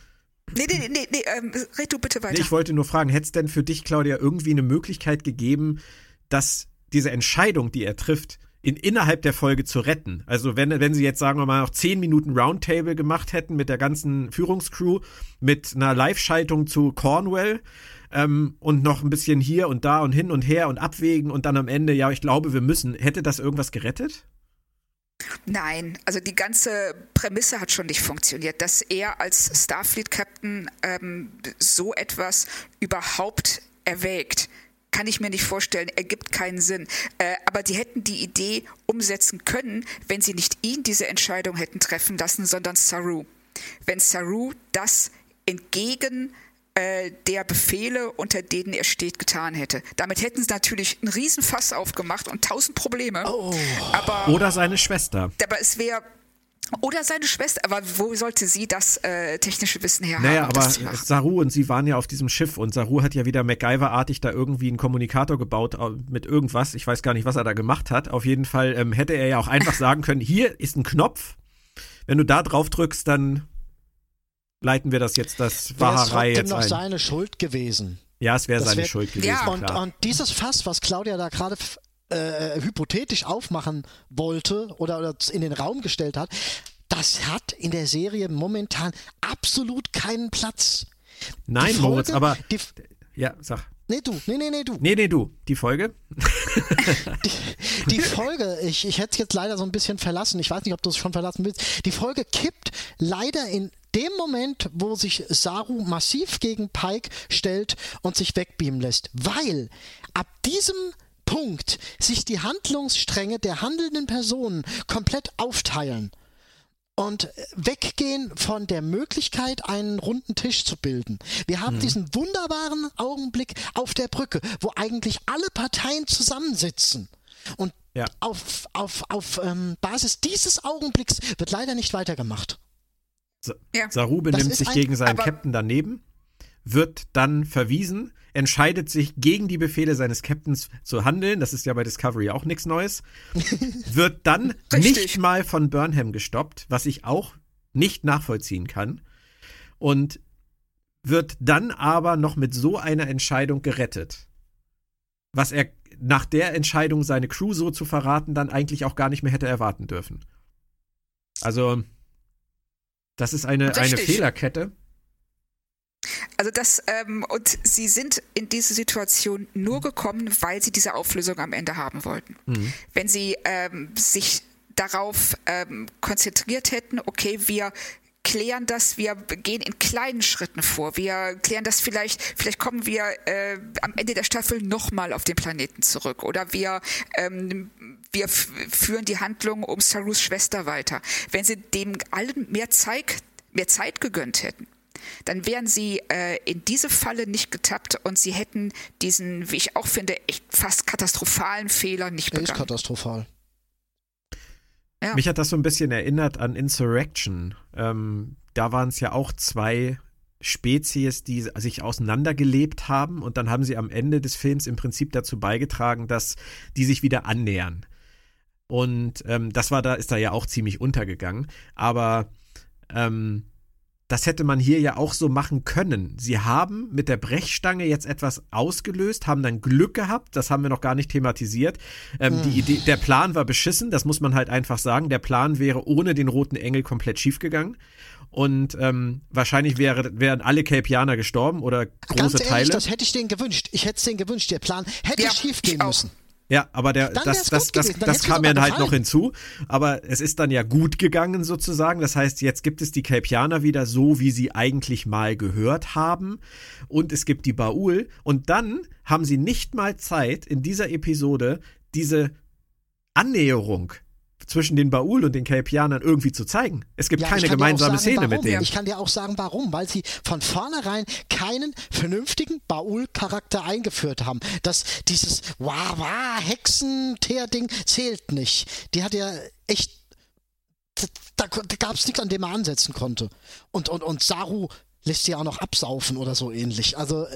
Nee, nee, nee, nee ähm, red du bitte weiter. Nee, ich wollte nur fragen, hätte es denn für dich, Claudia, irgendwie eine Möglichkeit gegeben, dass diese Entscheidung, die er trifft, in, innerhalb der Folge zu retten? Also wenn, wenn sie jetzt, sagen wir mal, noch zehn Minuten Roundtable gemacht hätten mit der ganzen Führungscrew, mit einer Live-Schaltung zu Cornwall, ähm, und noch ein bisschen hier und da und hin und her und abwägen und dann am Ende, ja, ich glaube, wir müssen. Hätte das irgendwas gerettet? Nein, also die ganze Prämisse hat schon nicht funktioniert, dass er als Starfleet-Captain ähm, so etwas überhaupt erwägt kann ich mir nicht vorstellen, ergibt keinen Sinn. Äh, aber die hätten die Idee umsetzen können, wenn sie nicht ihn diese Entscheidung hätten treffen lassen, sondern Saru. Wenn Saru das entgegen äh, der Befehle, unter denen er steht, getan hätte. Damit hätten sie natürlich einen Riesenfass aufgemacht und tausend Probleme. Oh. Aber, Oder seine Schwester. Aber es wäre oder seine Schwester, aber wo sollte sie das äh, technische Wissen her naja, haben? Naja, aber Saru und sie waren ja auf diesem Schiff und Saru hat ja wieder MacGyver-artig da irgendwie einen Kommunikator gebaut mit irgendwas. Ich weiß gar nicht, was er da gemacht hat. Auf jeden Fall ähm, hätte er ja auch einfach sagen können, hier ist ein Knopf. Wenn du da drauf drückst, dann leiten wir das jetzt, das Wahrerei jetzt noch ein. seine Schuld gewesen. Ja, es wäre seine wär, Schuld gewesen. Ja. Und, und, dieses Fass, was Claudia da gerade äh, hypothetisch aufmachen wollte oder, oder in den Raum gestellt hat, das hat in der Serie momentan absolut keinen Platz. Nein, Folge, Moritz, aber die, ja, sag. Nee, du. Nee, nee, nee, du. Nee, nee, du. Die Folge? die, die, Folge, ich, ich hätte es jetzt leider so ein bisschen verlassen. Ich weiß nicht, ob du es schon verlassen willst. Die Folge kippt leider in dem Moment, wo sich Saru massiv gegen Pike stellt und sich wegbeamen lässt. Weil ab diesem Punkt sich die Handlungsstränge der handelnden Personen komplett aufteilen und weggehen von der Möglichkeit, einen runden Tisch zu bilden. Wir haben mhm. diesen wunderbaren Augenblick auf der Brücke, wo eigentlich alle Parteien zusammensitzen. Und ja. auf, auf, auf ähm, Basis dieses Augenblicks wird leider nicht weitergemacht. Sa ja. Saru benimmt sich gegen seinen Captain daneben, wird dann verwiesen, entscheidet sich gegen die Befehle seines Captains zu handeln, das ist ja bei Discovery auch nichts Neues, wird dann nicht mal von Burnham gestoppt, was ich auch nicht nachvollziehen kann, und wird dann aber noch mit so einer Entscheidung gerettet. Was er nach der Entscheidung, seine Crew so zu verraten, dann eigentlich auch gar nicht mehr hätte erwarten dürfen. Also, das ist eine, eine Fehlerkette. Also das, ähm, und sie sind in diese Situation nur gekommen, weil sie diese Auflösung am Ende haben wollten. Mhm. Wenn sie ähm, sich darauf ähm, konzentriert hätten, okay, wir klären das, wir gehen in kleinen Schritten vor. Wir klären das vielleicht, vielleicht kommen wir äh, am Ende der Staffel nochmal auf den Planeten zurück oder wir, ähm, wir führen die Handlung um Sarus Schwester weiter. Wenn sie dem allen mehr Zeit, mehr Zeit gegönnt hätten, dann wären sie äh, in diese Falle nicht getappt und sie hätten diesen, wie ich auch finde, echt fast katastrophalen Fehler nicht begangen. ist katastrophal. Ja. Mich hat das so ein bisschen erinnert an Insurrection. Ähm, da waren es ja auch zwei Spezies, die sich auseinandergelebt haben und dann haben sie am Ende des Films im Prinzip dazu beigetragen, dass die sich wieder annähern. Und ähm, das war da, ist da ja auch ziemlich untergegangen. Aber ähm, das hätte man hier ja auch so machen können. Sie haben mit der Brechstange jetzt etwas ausgelöst, haben dann Glück gehabt, das haben wir noch gar nicht thematisiert. Ähm, hm. die Idee, der Plan war beschissen, das muss man halt einfach sagen. Der Plan wäre ohne den roten Engel komplett schiefgegangen. Und ähm, wahrscheinlich wäre, wären alle Kelpianer gestorben oder große Ganz ehrlich, Teile. Das hätte ich denen gewünscht. Ich hätte es denen gewünscht. Der Plan hätte ja, schief gehen müssen. Ja, aber der, das, das, das, das kam ja halt noch hinzu. Aber es ist dann ja gut gegangen sozusagen. Das heißt, jetzt gibt es die Kelpianer wieder so, wie sie eigentlich mal gehört haben. Und es gibt die Baul. Und dann haben sie nicht mal Zeit, in dieser Episode diese Annäherung zwischen den Baul und den Kelpianern irgendwie zu zeigen. Es gibt ja, keine gemeinsame sagen, Szene warum. mit denen. Ich kann dir auch sagen, warum. Weil sie von vornherein keinen vernünftigen Baul-Charakter eingeführt haben. Dass dieses Wah-Wah, Hexen-Teer-Ding zählt nicht. Die hat ja echt. Da, da gab es nichts, an dem man ansetzen konnte. Und, und, und Saru lässt sie auch noch absaufen oder so ähnlich. Also.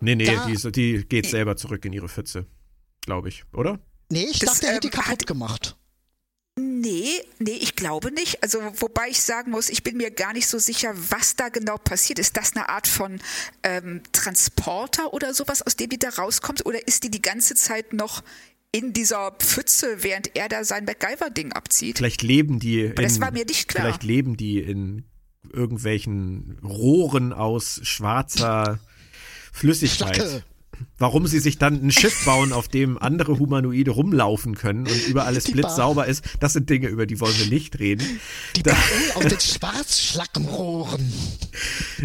Nee, nee, die, die geht selber zurück in ihre Pfütze. Glaube ich, oder? Nee, ich das, dachte, er hätte die ähm, kaputt gemacht. Nee, nee, ich glaube nicht. Also, wobei ich sagen muss, ich bin mir gar nicht so sicher, was da genau passiert. Ist das eine Art von ähm, Transporter oder sowas, aus dem die da rauskommt? Oder ist die die ganze Zeit noch in dieser Pfütze, während er da sein MacGyver-Ding abzieht? Vielleicht leben die. In, das war mir nicht klar. Vielleicht leben die in irgendwelchen Rohren aus schwarzer Flüssigkeit. Flagge. Warum sie sich dann ein Schiff bauen, auf dem andere Humanoide rumlaufen können und über alles Die blitzsauber ist, das sind Dinge, über die wollen wir nicht reden. Die Da- aus den Schwarzschlackenrohren.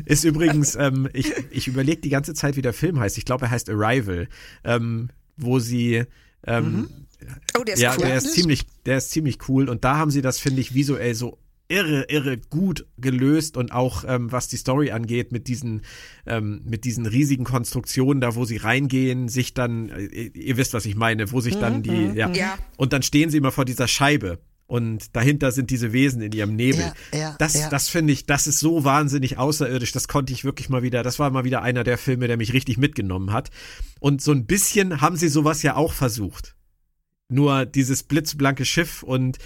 Ist übrigens, ähm, ich, ich überlege die ganze Zeit, wie der Film heißt. Ich glaube, er heißt Arrival, ähm, wo sie ähm, Oh, der ist ja, cool. der ist ziemlich, der ist ziemlich cool und da haben sie das, finde ich, visuell so irre, irre gut gelöst und auch ähm, was die Story angeht mit diesen, ähm, mit diesen riesigen Konstruktionen, da wo sie reingehen, sich dann, äh, ihr wisst, was ich meine, wo sich dann die, ja, Ja. und dann stehen sie immer vor dieser Scheibe und dahinter sind diese Wesen in ihrem Nebel. Ja, ja, das, ja. das finde ich, das ist so wahnsinnig außerirdisch. Das konnte ich wirklich mal wieder. Das war mal wieder einer der Filme, der mich richtig mitgenommen hat. Und so ein bisschen haben sie sowas ja auch versucht. Nur dieses blitzblanke Schiff und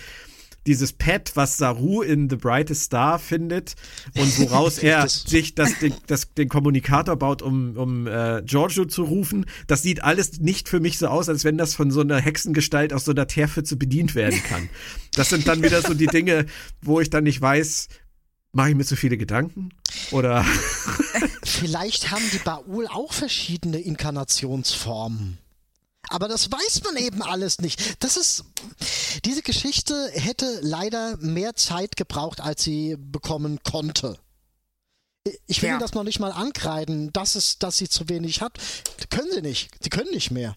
dieses Pad, was Saru in The Brightest Star findet und woraus er sich das, den, das, den Kommunikator baut, um, um äh, Giorgio zu rufen, das sieht alles nicht für mich so aus, als wenn das von so einer Hexengestalt aus so einer Teerpfütze bedient werden kann. Das sind dann wieder so die Dinge, wo ich dann nicht weiß, mache ich mir zu viele Gedanken? Oder Vielleicht haben die Baul auch verschiedene Inkarnationsformen. Aber das weiß man eben alles nicht. Das ist, diese Geschichte hätte leider mehr Zeit gebraucht, als sie bekommen konnte. Ich will Ja. Ihnen das noch nicht mal ankreiden, dass, es, dass sie zu wenig hat. Können sie nicht. Sie können nicht mehr.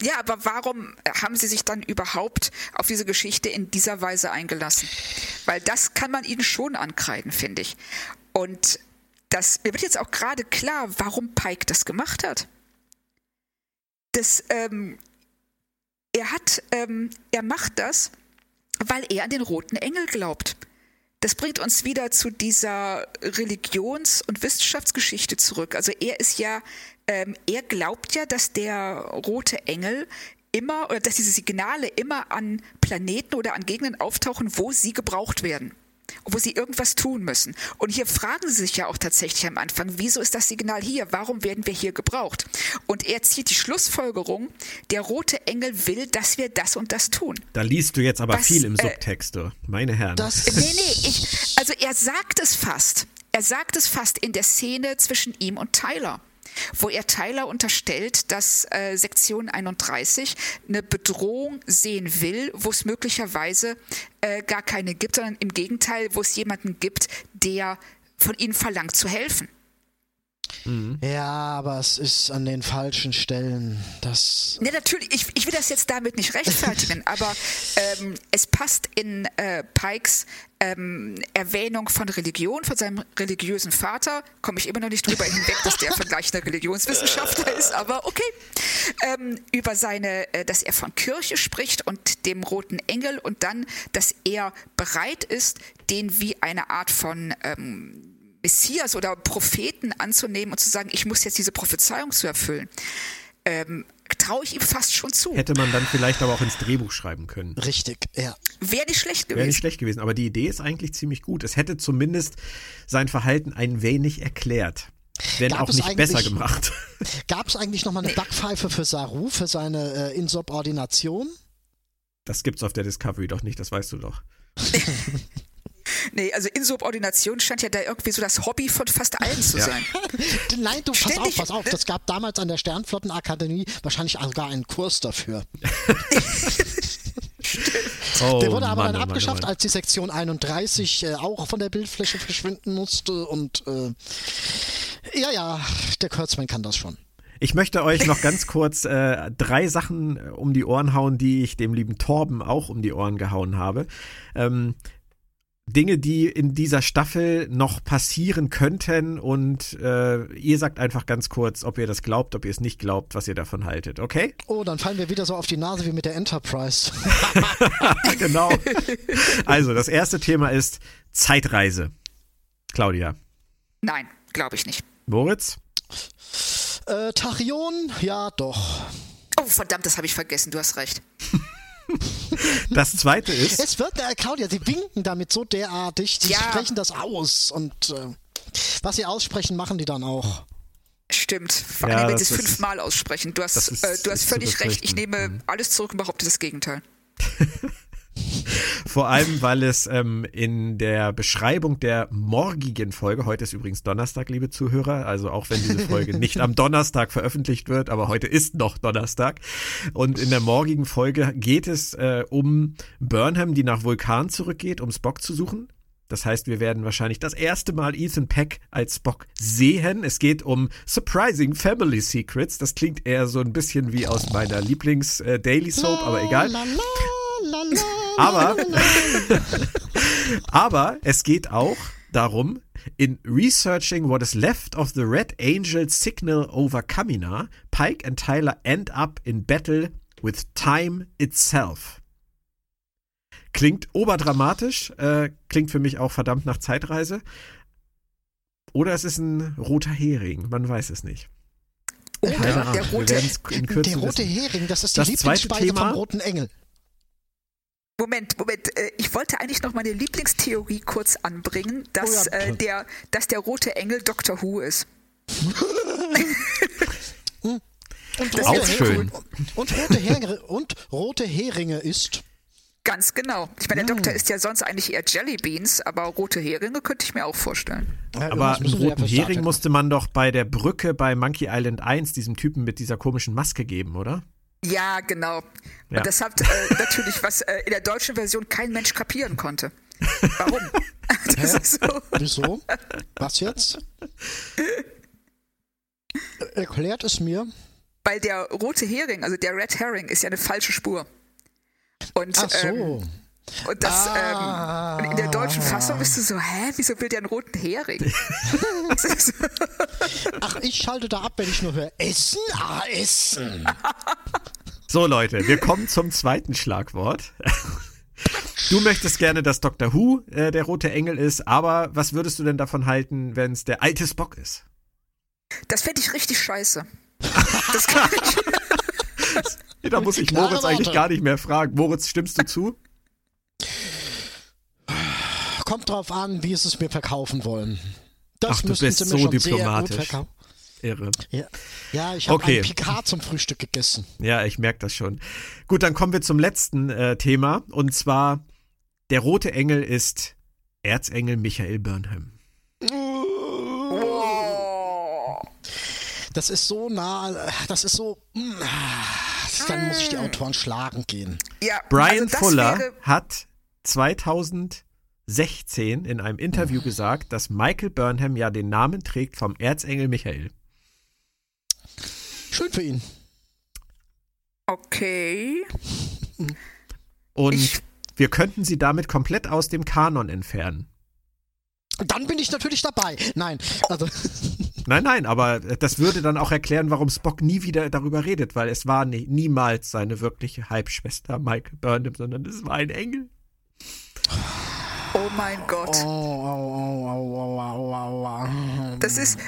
Ja, aber warum haben sie sich dann überhaupt auf diese Geschichte in dieser Weise eingelassen? Weil das kann man ihnen schon ankreiden, finde ich. Und das, mir wird jetzt auch gerade klar, warum Pike das gemacht hat. Das, ähm, er hat, ähm, er macht das, weil er an den roten Engel glaubt. Das bringt uns wieder zu dieser Religions- und Wissenschaftsgeschichte zurück. Also er ist ja, ähm, er glaubt ja, dass der rote Engel immer oder dass diese Signale immer an Planeten oder an Gegenden auftauchen, wo sie gebraucht werden. Wo sie irgendwas tun müssen. Und hier fragen sie sich ja auch tatsächlich am Anfang, wieso ist das Signal hier? Warum werden wir hier gebraucht? Und er zieht die Schlussfolgerung, der rote Engel will, dass wir das und das tun. da liest du jetzt aber Was, viel im äh, Subtext, du. meine Herren. Das Nee, nee, ich, also er sagt es fast. Er sagt es fast in der Szene zwischen ihm und Tyler, wo er Tyler unterstellt, dass äh, Sektion 31 eine Bedrohung sehen will, wo es möglicherweise äh, gar keine gibt, sondern im Gegenteil, wo es jemanden gibt, der von ihnen verlangt zu helfen. Ja, aber es ist an den falschen Stellen. Das. Ne, natürlich, ich, ich will das jetzt damit nicht rechtfertigen, aber ähm, es passt in äh, Pikes ähm, Erwähnung von Religion, von seinem religiösen Vater. Komme ich immer noch nicht drüber hinweg, dass der Vergleich einer Religionswissenschaftler ist, aber okay. Ähm, über seine, äh, dass er von Kirche spricht und dem roten Engel und dann, dass er bereit ist, den wie eine Art von ähm, Messias oder Propheten anzunehmen und zu sagen, ich muss jetzt diese Prophezeiung zu erfüllen, ähm, traue ich ihm fast schon zu. Hätte man dann vielleicht aber auch ins Drehbuch schreiben können. Richtig, ja. Wäre nicht schlecht gewesen. Wäre nicht schlecht gewesen, aber die Idee ist eigentlich ziemlich gut. Es hätte zumindest sein Verhalten ein wenig erklärt. Wenn Gab auch nicht besser gemacht. Gab es eigentlich nochmal eine Backpfeife für Saru, für seine äh, Insubordination? Das gibt's auf der Discovery doch nicht, das weißt du doch. Nee, also Insubordination scheint ja da irgendwie so das Hobby von fast allen zu Ja. sein. Nein, du, pass auf, pass auf. Das gab damals an der Sternflottenakademie wahrscheinlich sogar einen Kurs dafür. Oh, Der wurde aber Mann, dann oh Mann, abgeschafft, oh Mann. als die Sektion 31 äh, auch von der Bildfläche verschwinden musste. Und äh, ja, ja, der Kurtzman kann das schon. Ich möchte euch noch ganz kurz äh, drei Sachen äh, um die Ohren hauen, die ich dem lieben Torben auch um die Ohren gehauen habe. Ähm, Dinge, die in dieser Staffel noch passieren könnten und äh, ihr sagt einfach ganz kurz, ob ihr das glaubt, ob ihr es nicht glaubt, was ihr davon haltet, okay? Oh, dann fallen wir wieder so auf die Nase wie mit der Enterprise. genau. Also, das erste Thema ist Zeitreise. Claudia. Nein, glaube ich nicht. Moritz? äh, Tachyon, ja doch. Oh, verdammt, das habe ich vergessen, du hast recht. Das zweite ist. Es wird, äh, Claudia, sie winken damit so derartig, sie Ja. sprechen das aus und äh, was sie aussprechen, machen die dann auch. Stimmt, vor Ja, allem, wenn das sie es fünfmal aussprechen. Du hast, ist- äh, du hast völlig recht. Ich nehme Mhm. alles zurück und behaupte das Gegenteil. Vor allem, weil es ähm, in der Beschreibung der morgigen Folge, heute ist übrigens Donnerstag, liebe Zuhörer, also auch wenn diese Folge nicht am Donnerstag veröffentlicht wird, aber heute ist noch Donnerstag. Und in der morgigen Folge geht es äh, um Burnham, die nach Vulkan zurückgeht, um Spock zu suchen. Das heißt, wir werden wahrscheinlich das erste Mal Ethan Peck als Spock sehen. Es geht um Surprising Family Secrets. Das klingt eher so ein bisschen wie aus meiner Lieblings-Daily äh, Soap, aber egal. Aber, aber es geht auch darum, in researching what is left of the Red Angel signal over Kamina, Pike and Tyler end up in battle with time itself. Klingt oberdramatisch, äh, klingt für mich auch verdammt nach Zeitreise. Oder es ist ein roter Hering, man weiß es nicht. Oh, der, der, rote, der rote Hering, das ist die das Lieblingsspeise vom roten Engel. Moment, Moment. Äh, ich wollte eigentlich noch meine Lieblingstheorie kurz anbringen, dass, oh ja. äh, der, dass der rote Engel Doctor Who ist. und, Auch schön. Und rote, Heringe, und rote Heringe ist. Ganz genau. Ich meine, der. Doktor ist ja sonst eigentlich eher Jellybeans, aber rote Heringe könnte ich mir auch vorstellen. Ja, aber einen roten Hering musste man doch bei der Brücke bei Monkey Island 1 diesem Typen mit dieser komischen Maske geben, oder? Ja, genau. Ja. Und das hat äh, natürlich, was äh, in der deutschen Version kein Mensch kapieren konnte. Warum? so. Wieso? Was jetzt? Erklärt es mir. Weil der rote Hering, also der Red Herring, ist ja eine falsche Spur. Und, Ach so. Ähm, und das ah. ähm, in der deutschen Fassung bist du so, hä, wieso will der einen roten Hering? Ach, ich schalte da ab, wenn ich nur höre, Essen, ah, Essen. So Leute, wir kommen zum zweiten Schlagwort. Du möchtest gerne, dass Dr. Who äh, der rote Engel ist, aber was würdest du denn davon halten, wenn es der alte Spock ist? Das fände ich richtig scheiße. Das kann ich. da muss ich Moritz eigentlich gar nicht mehr fragen. Moritz, stimmst du zu? Kommt drauf an, wie sie es mir verkaufen wollen. Das Ach, du bist sie mir so schon diplomatisch. Sehr gut Irre. Ja, ja ich habe okay. ein Picard zum Frühstück gegessen. Ja, ich merke das schon. Gut, dann kommen wir zum letzten äh, Thema. Und zwar, der rote Engel ist Erzengel Michael Burnham. Das ist so nah, das ist so. Mm, dann muss ich die Autoren schlagen gehen. Ja, Brian also Fuller hat 2016 in einem Interview gesagt, dass Michael Burnham ja den Namen trägt vom Erzengel Michael. Schön für ihn. Okay. Und ich wir könnten sie damit komplett aus dem Kanon entfernen. Dann bin ich natürlich dabei. Nein, also. Nein, nein, aber das würde dann auch erklären, warum Spock nie wieder darüber redet, weil es war nie, niemals seine wirkliche Halbschwester Michael Burnham, sondern es war ein Engel. Oh mein Gott. Das ist,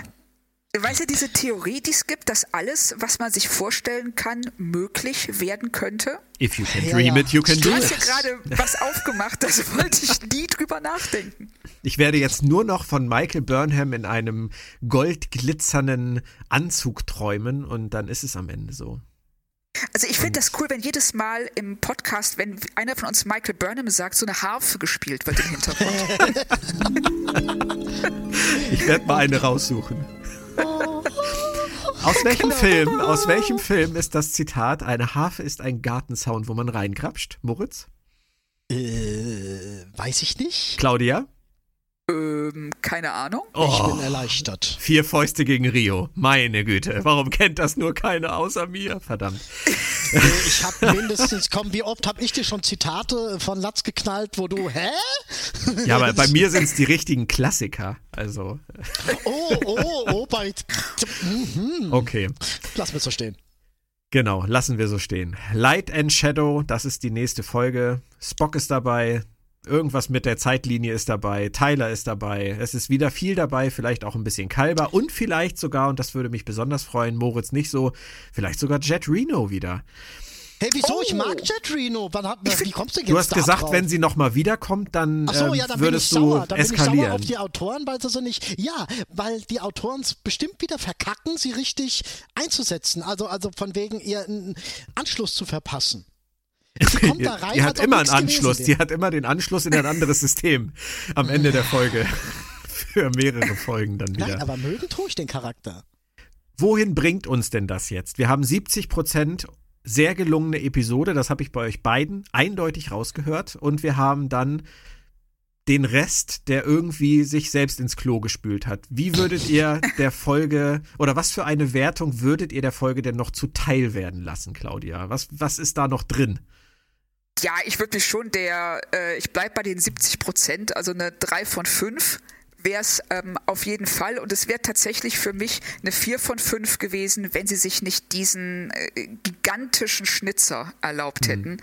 Weißt du, diese Theorie, die es gibt, dass alles, was man sich vorstellen kann, möglich werden könnte? If you can dream ja, it, you can do it. Du hast ja gerade was aufgemacht, das wollte ich nie drüber nachdenken. Ich werde jetzt nur noch von Michael Burnham in einem goldglitzernden Anzug träumen und dann ist es am Ende so. Also ich finde das cool, wenn jedes Mal im Podcast, wenn einer von uns Michael Burnham sagt, so eine Harfe gespielt wird im Hintergrund. ich werde mal eine raussuchen. Aus welchem genau. Film, aus welchem Film ist das Zitat, eine Harfe ist ein Gartenzaun, wo man reingrapscht? Moritz? Äh, weiß ich nicht. Claudia? Ähm, keine Ahnung. Oh, ich bin erleichtert. Vier Fäuste gegen Rio. Meine Güte. Warum kennt das nur keiner außer mir? Verdammt. Äh, ich habe mindestens, komm, wie oft habe ich dir schon Zitate von Latz geknallt, wo du, hä? Ja, aber bei mir sind es die richtigen Klassiker. Also. Oh, oh, oh, bei. Mhm. Okay. Lass mir so stehen. Genau, lassen wir so stehen. Light and Shadow, das ist die nächste Folge. Spock ist dabei, Irgendwas mit der Zeitlinie ist dabei, Tyler ist dabei, es ist wieder viel dabei, vielleicht auch ein bisschen Kalber und vielleicht sogar, und das würde mich besonders freuen, Moritz nicht so, vielleicht sogar Jet Reno wieder. Hey, wieso? Oh. Ich mag Jet Reno. Wann hat, wie kommst du jetzt Du hast gesagt, drauf? wenn sie nochmal wiederkommt, dann, so, ähm, ja, dann würdest du sauer. Dann eskalieren. Bin ich sauer auf die Autoren, weil sie so nicht. Ja, weil die Autoren es bestimmt wieder verkacken, sie richtig einzusetzen. Also, also von wegen ihr einen Anschluss zu verpassen. Die kommt da rein, die hat ob immer einen Anschluss. gewesen Die hat immer den Anschluss in ein anderes System am Ende der Folge. Für mehrere Folgen dann wieder. Nein, aber mögen tue ich den Charakter. Wohin bringt uns denn das jetzt? Wir haben 70 Prozent sehr gelungene Episode, das habe ich bei euch beiden eindeutig rausgehört. Und wir haben dann den Rest, der irgendwie sich selbst ins Klo gespült hat. Wie würdet ihr der Folge oder was für eine Wertung würdet ihr der Folge denn noch zuteil werden lassen, Claudia? Was, was ist da noch drin? Ja, ich würde mich schon der, äh, ich bleib bei den 70 Prozent, also eine 3 von 5 wäre es ähm, auf jeden Fall. Und es wäre tatsächlich für mich eine 4 von 5 gewesen, wenn sie sich nicht diesen äh, gigantischen Schnitzer erlaubt hätten.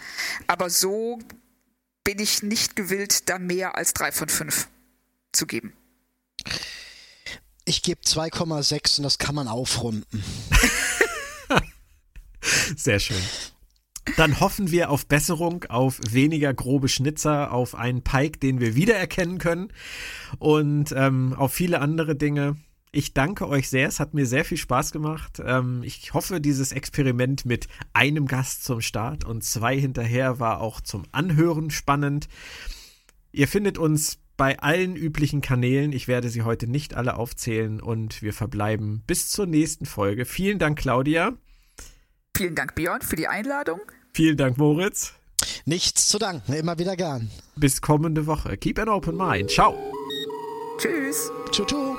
Aber so bin ich nicht gewillt, da mehr als 3 von 5 zu geben. Ich gebe 2,6 und das kann man aufrunden. Sehr schön. Dann hoffen wir auf Besserung, auf weniger grobe Schnitzer, auf einen Pike, den wir wiedererkennen können und ähm, auf viele andere Dinge. Ich danke euch sehr, es hat mir sehr viel Spaß gemacht. Ähm, ich hoffe, dieses Experiment mit einem Gast zum Start und zwei hinterher war auch zum Anhören spannend. Ihr findet uns bei allen üblichen Kanälen. Ich werde sie heute nicht alle aufzählen und wir verbleiben bis zur nächsten Folge. Vielen Dank, Claudia. Vielen Dank, Björn, für die Einladung. Vielen Dank, Moritz. Nichts zu danken, immer wieder gern. Bis kommende Woche. Keep an open mind. Ciao. Tschüss. Tschu, tschu.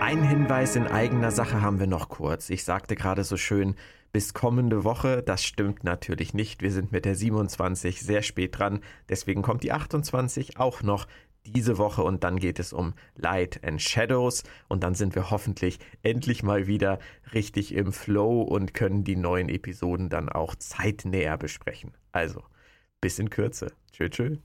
Ein Hinweis in eigener Sache haben wir noch kurz. Ich sagte gerade so schön, bis kommende Woche. Das stimmt natürlich nicht. Wir sind mit der 27 sehr spät dran. Deswegen kommt die 28 auch noch diese Woche und dann geht es um Light and Shadows und dann sind wir hoffentlich endlich mal wieder richtig im Flow und können die neuen Episoden dann auch zeitnäher besprechen. Also, bis in Kürze. Tschö, tschö.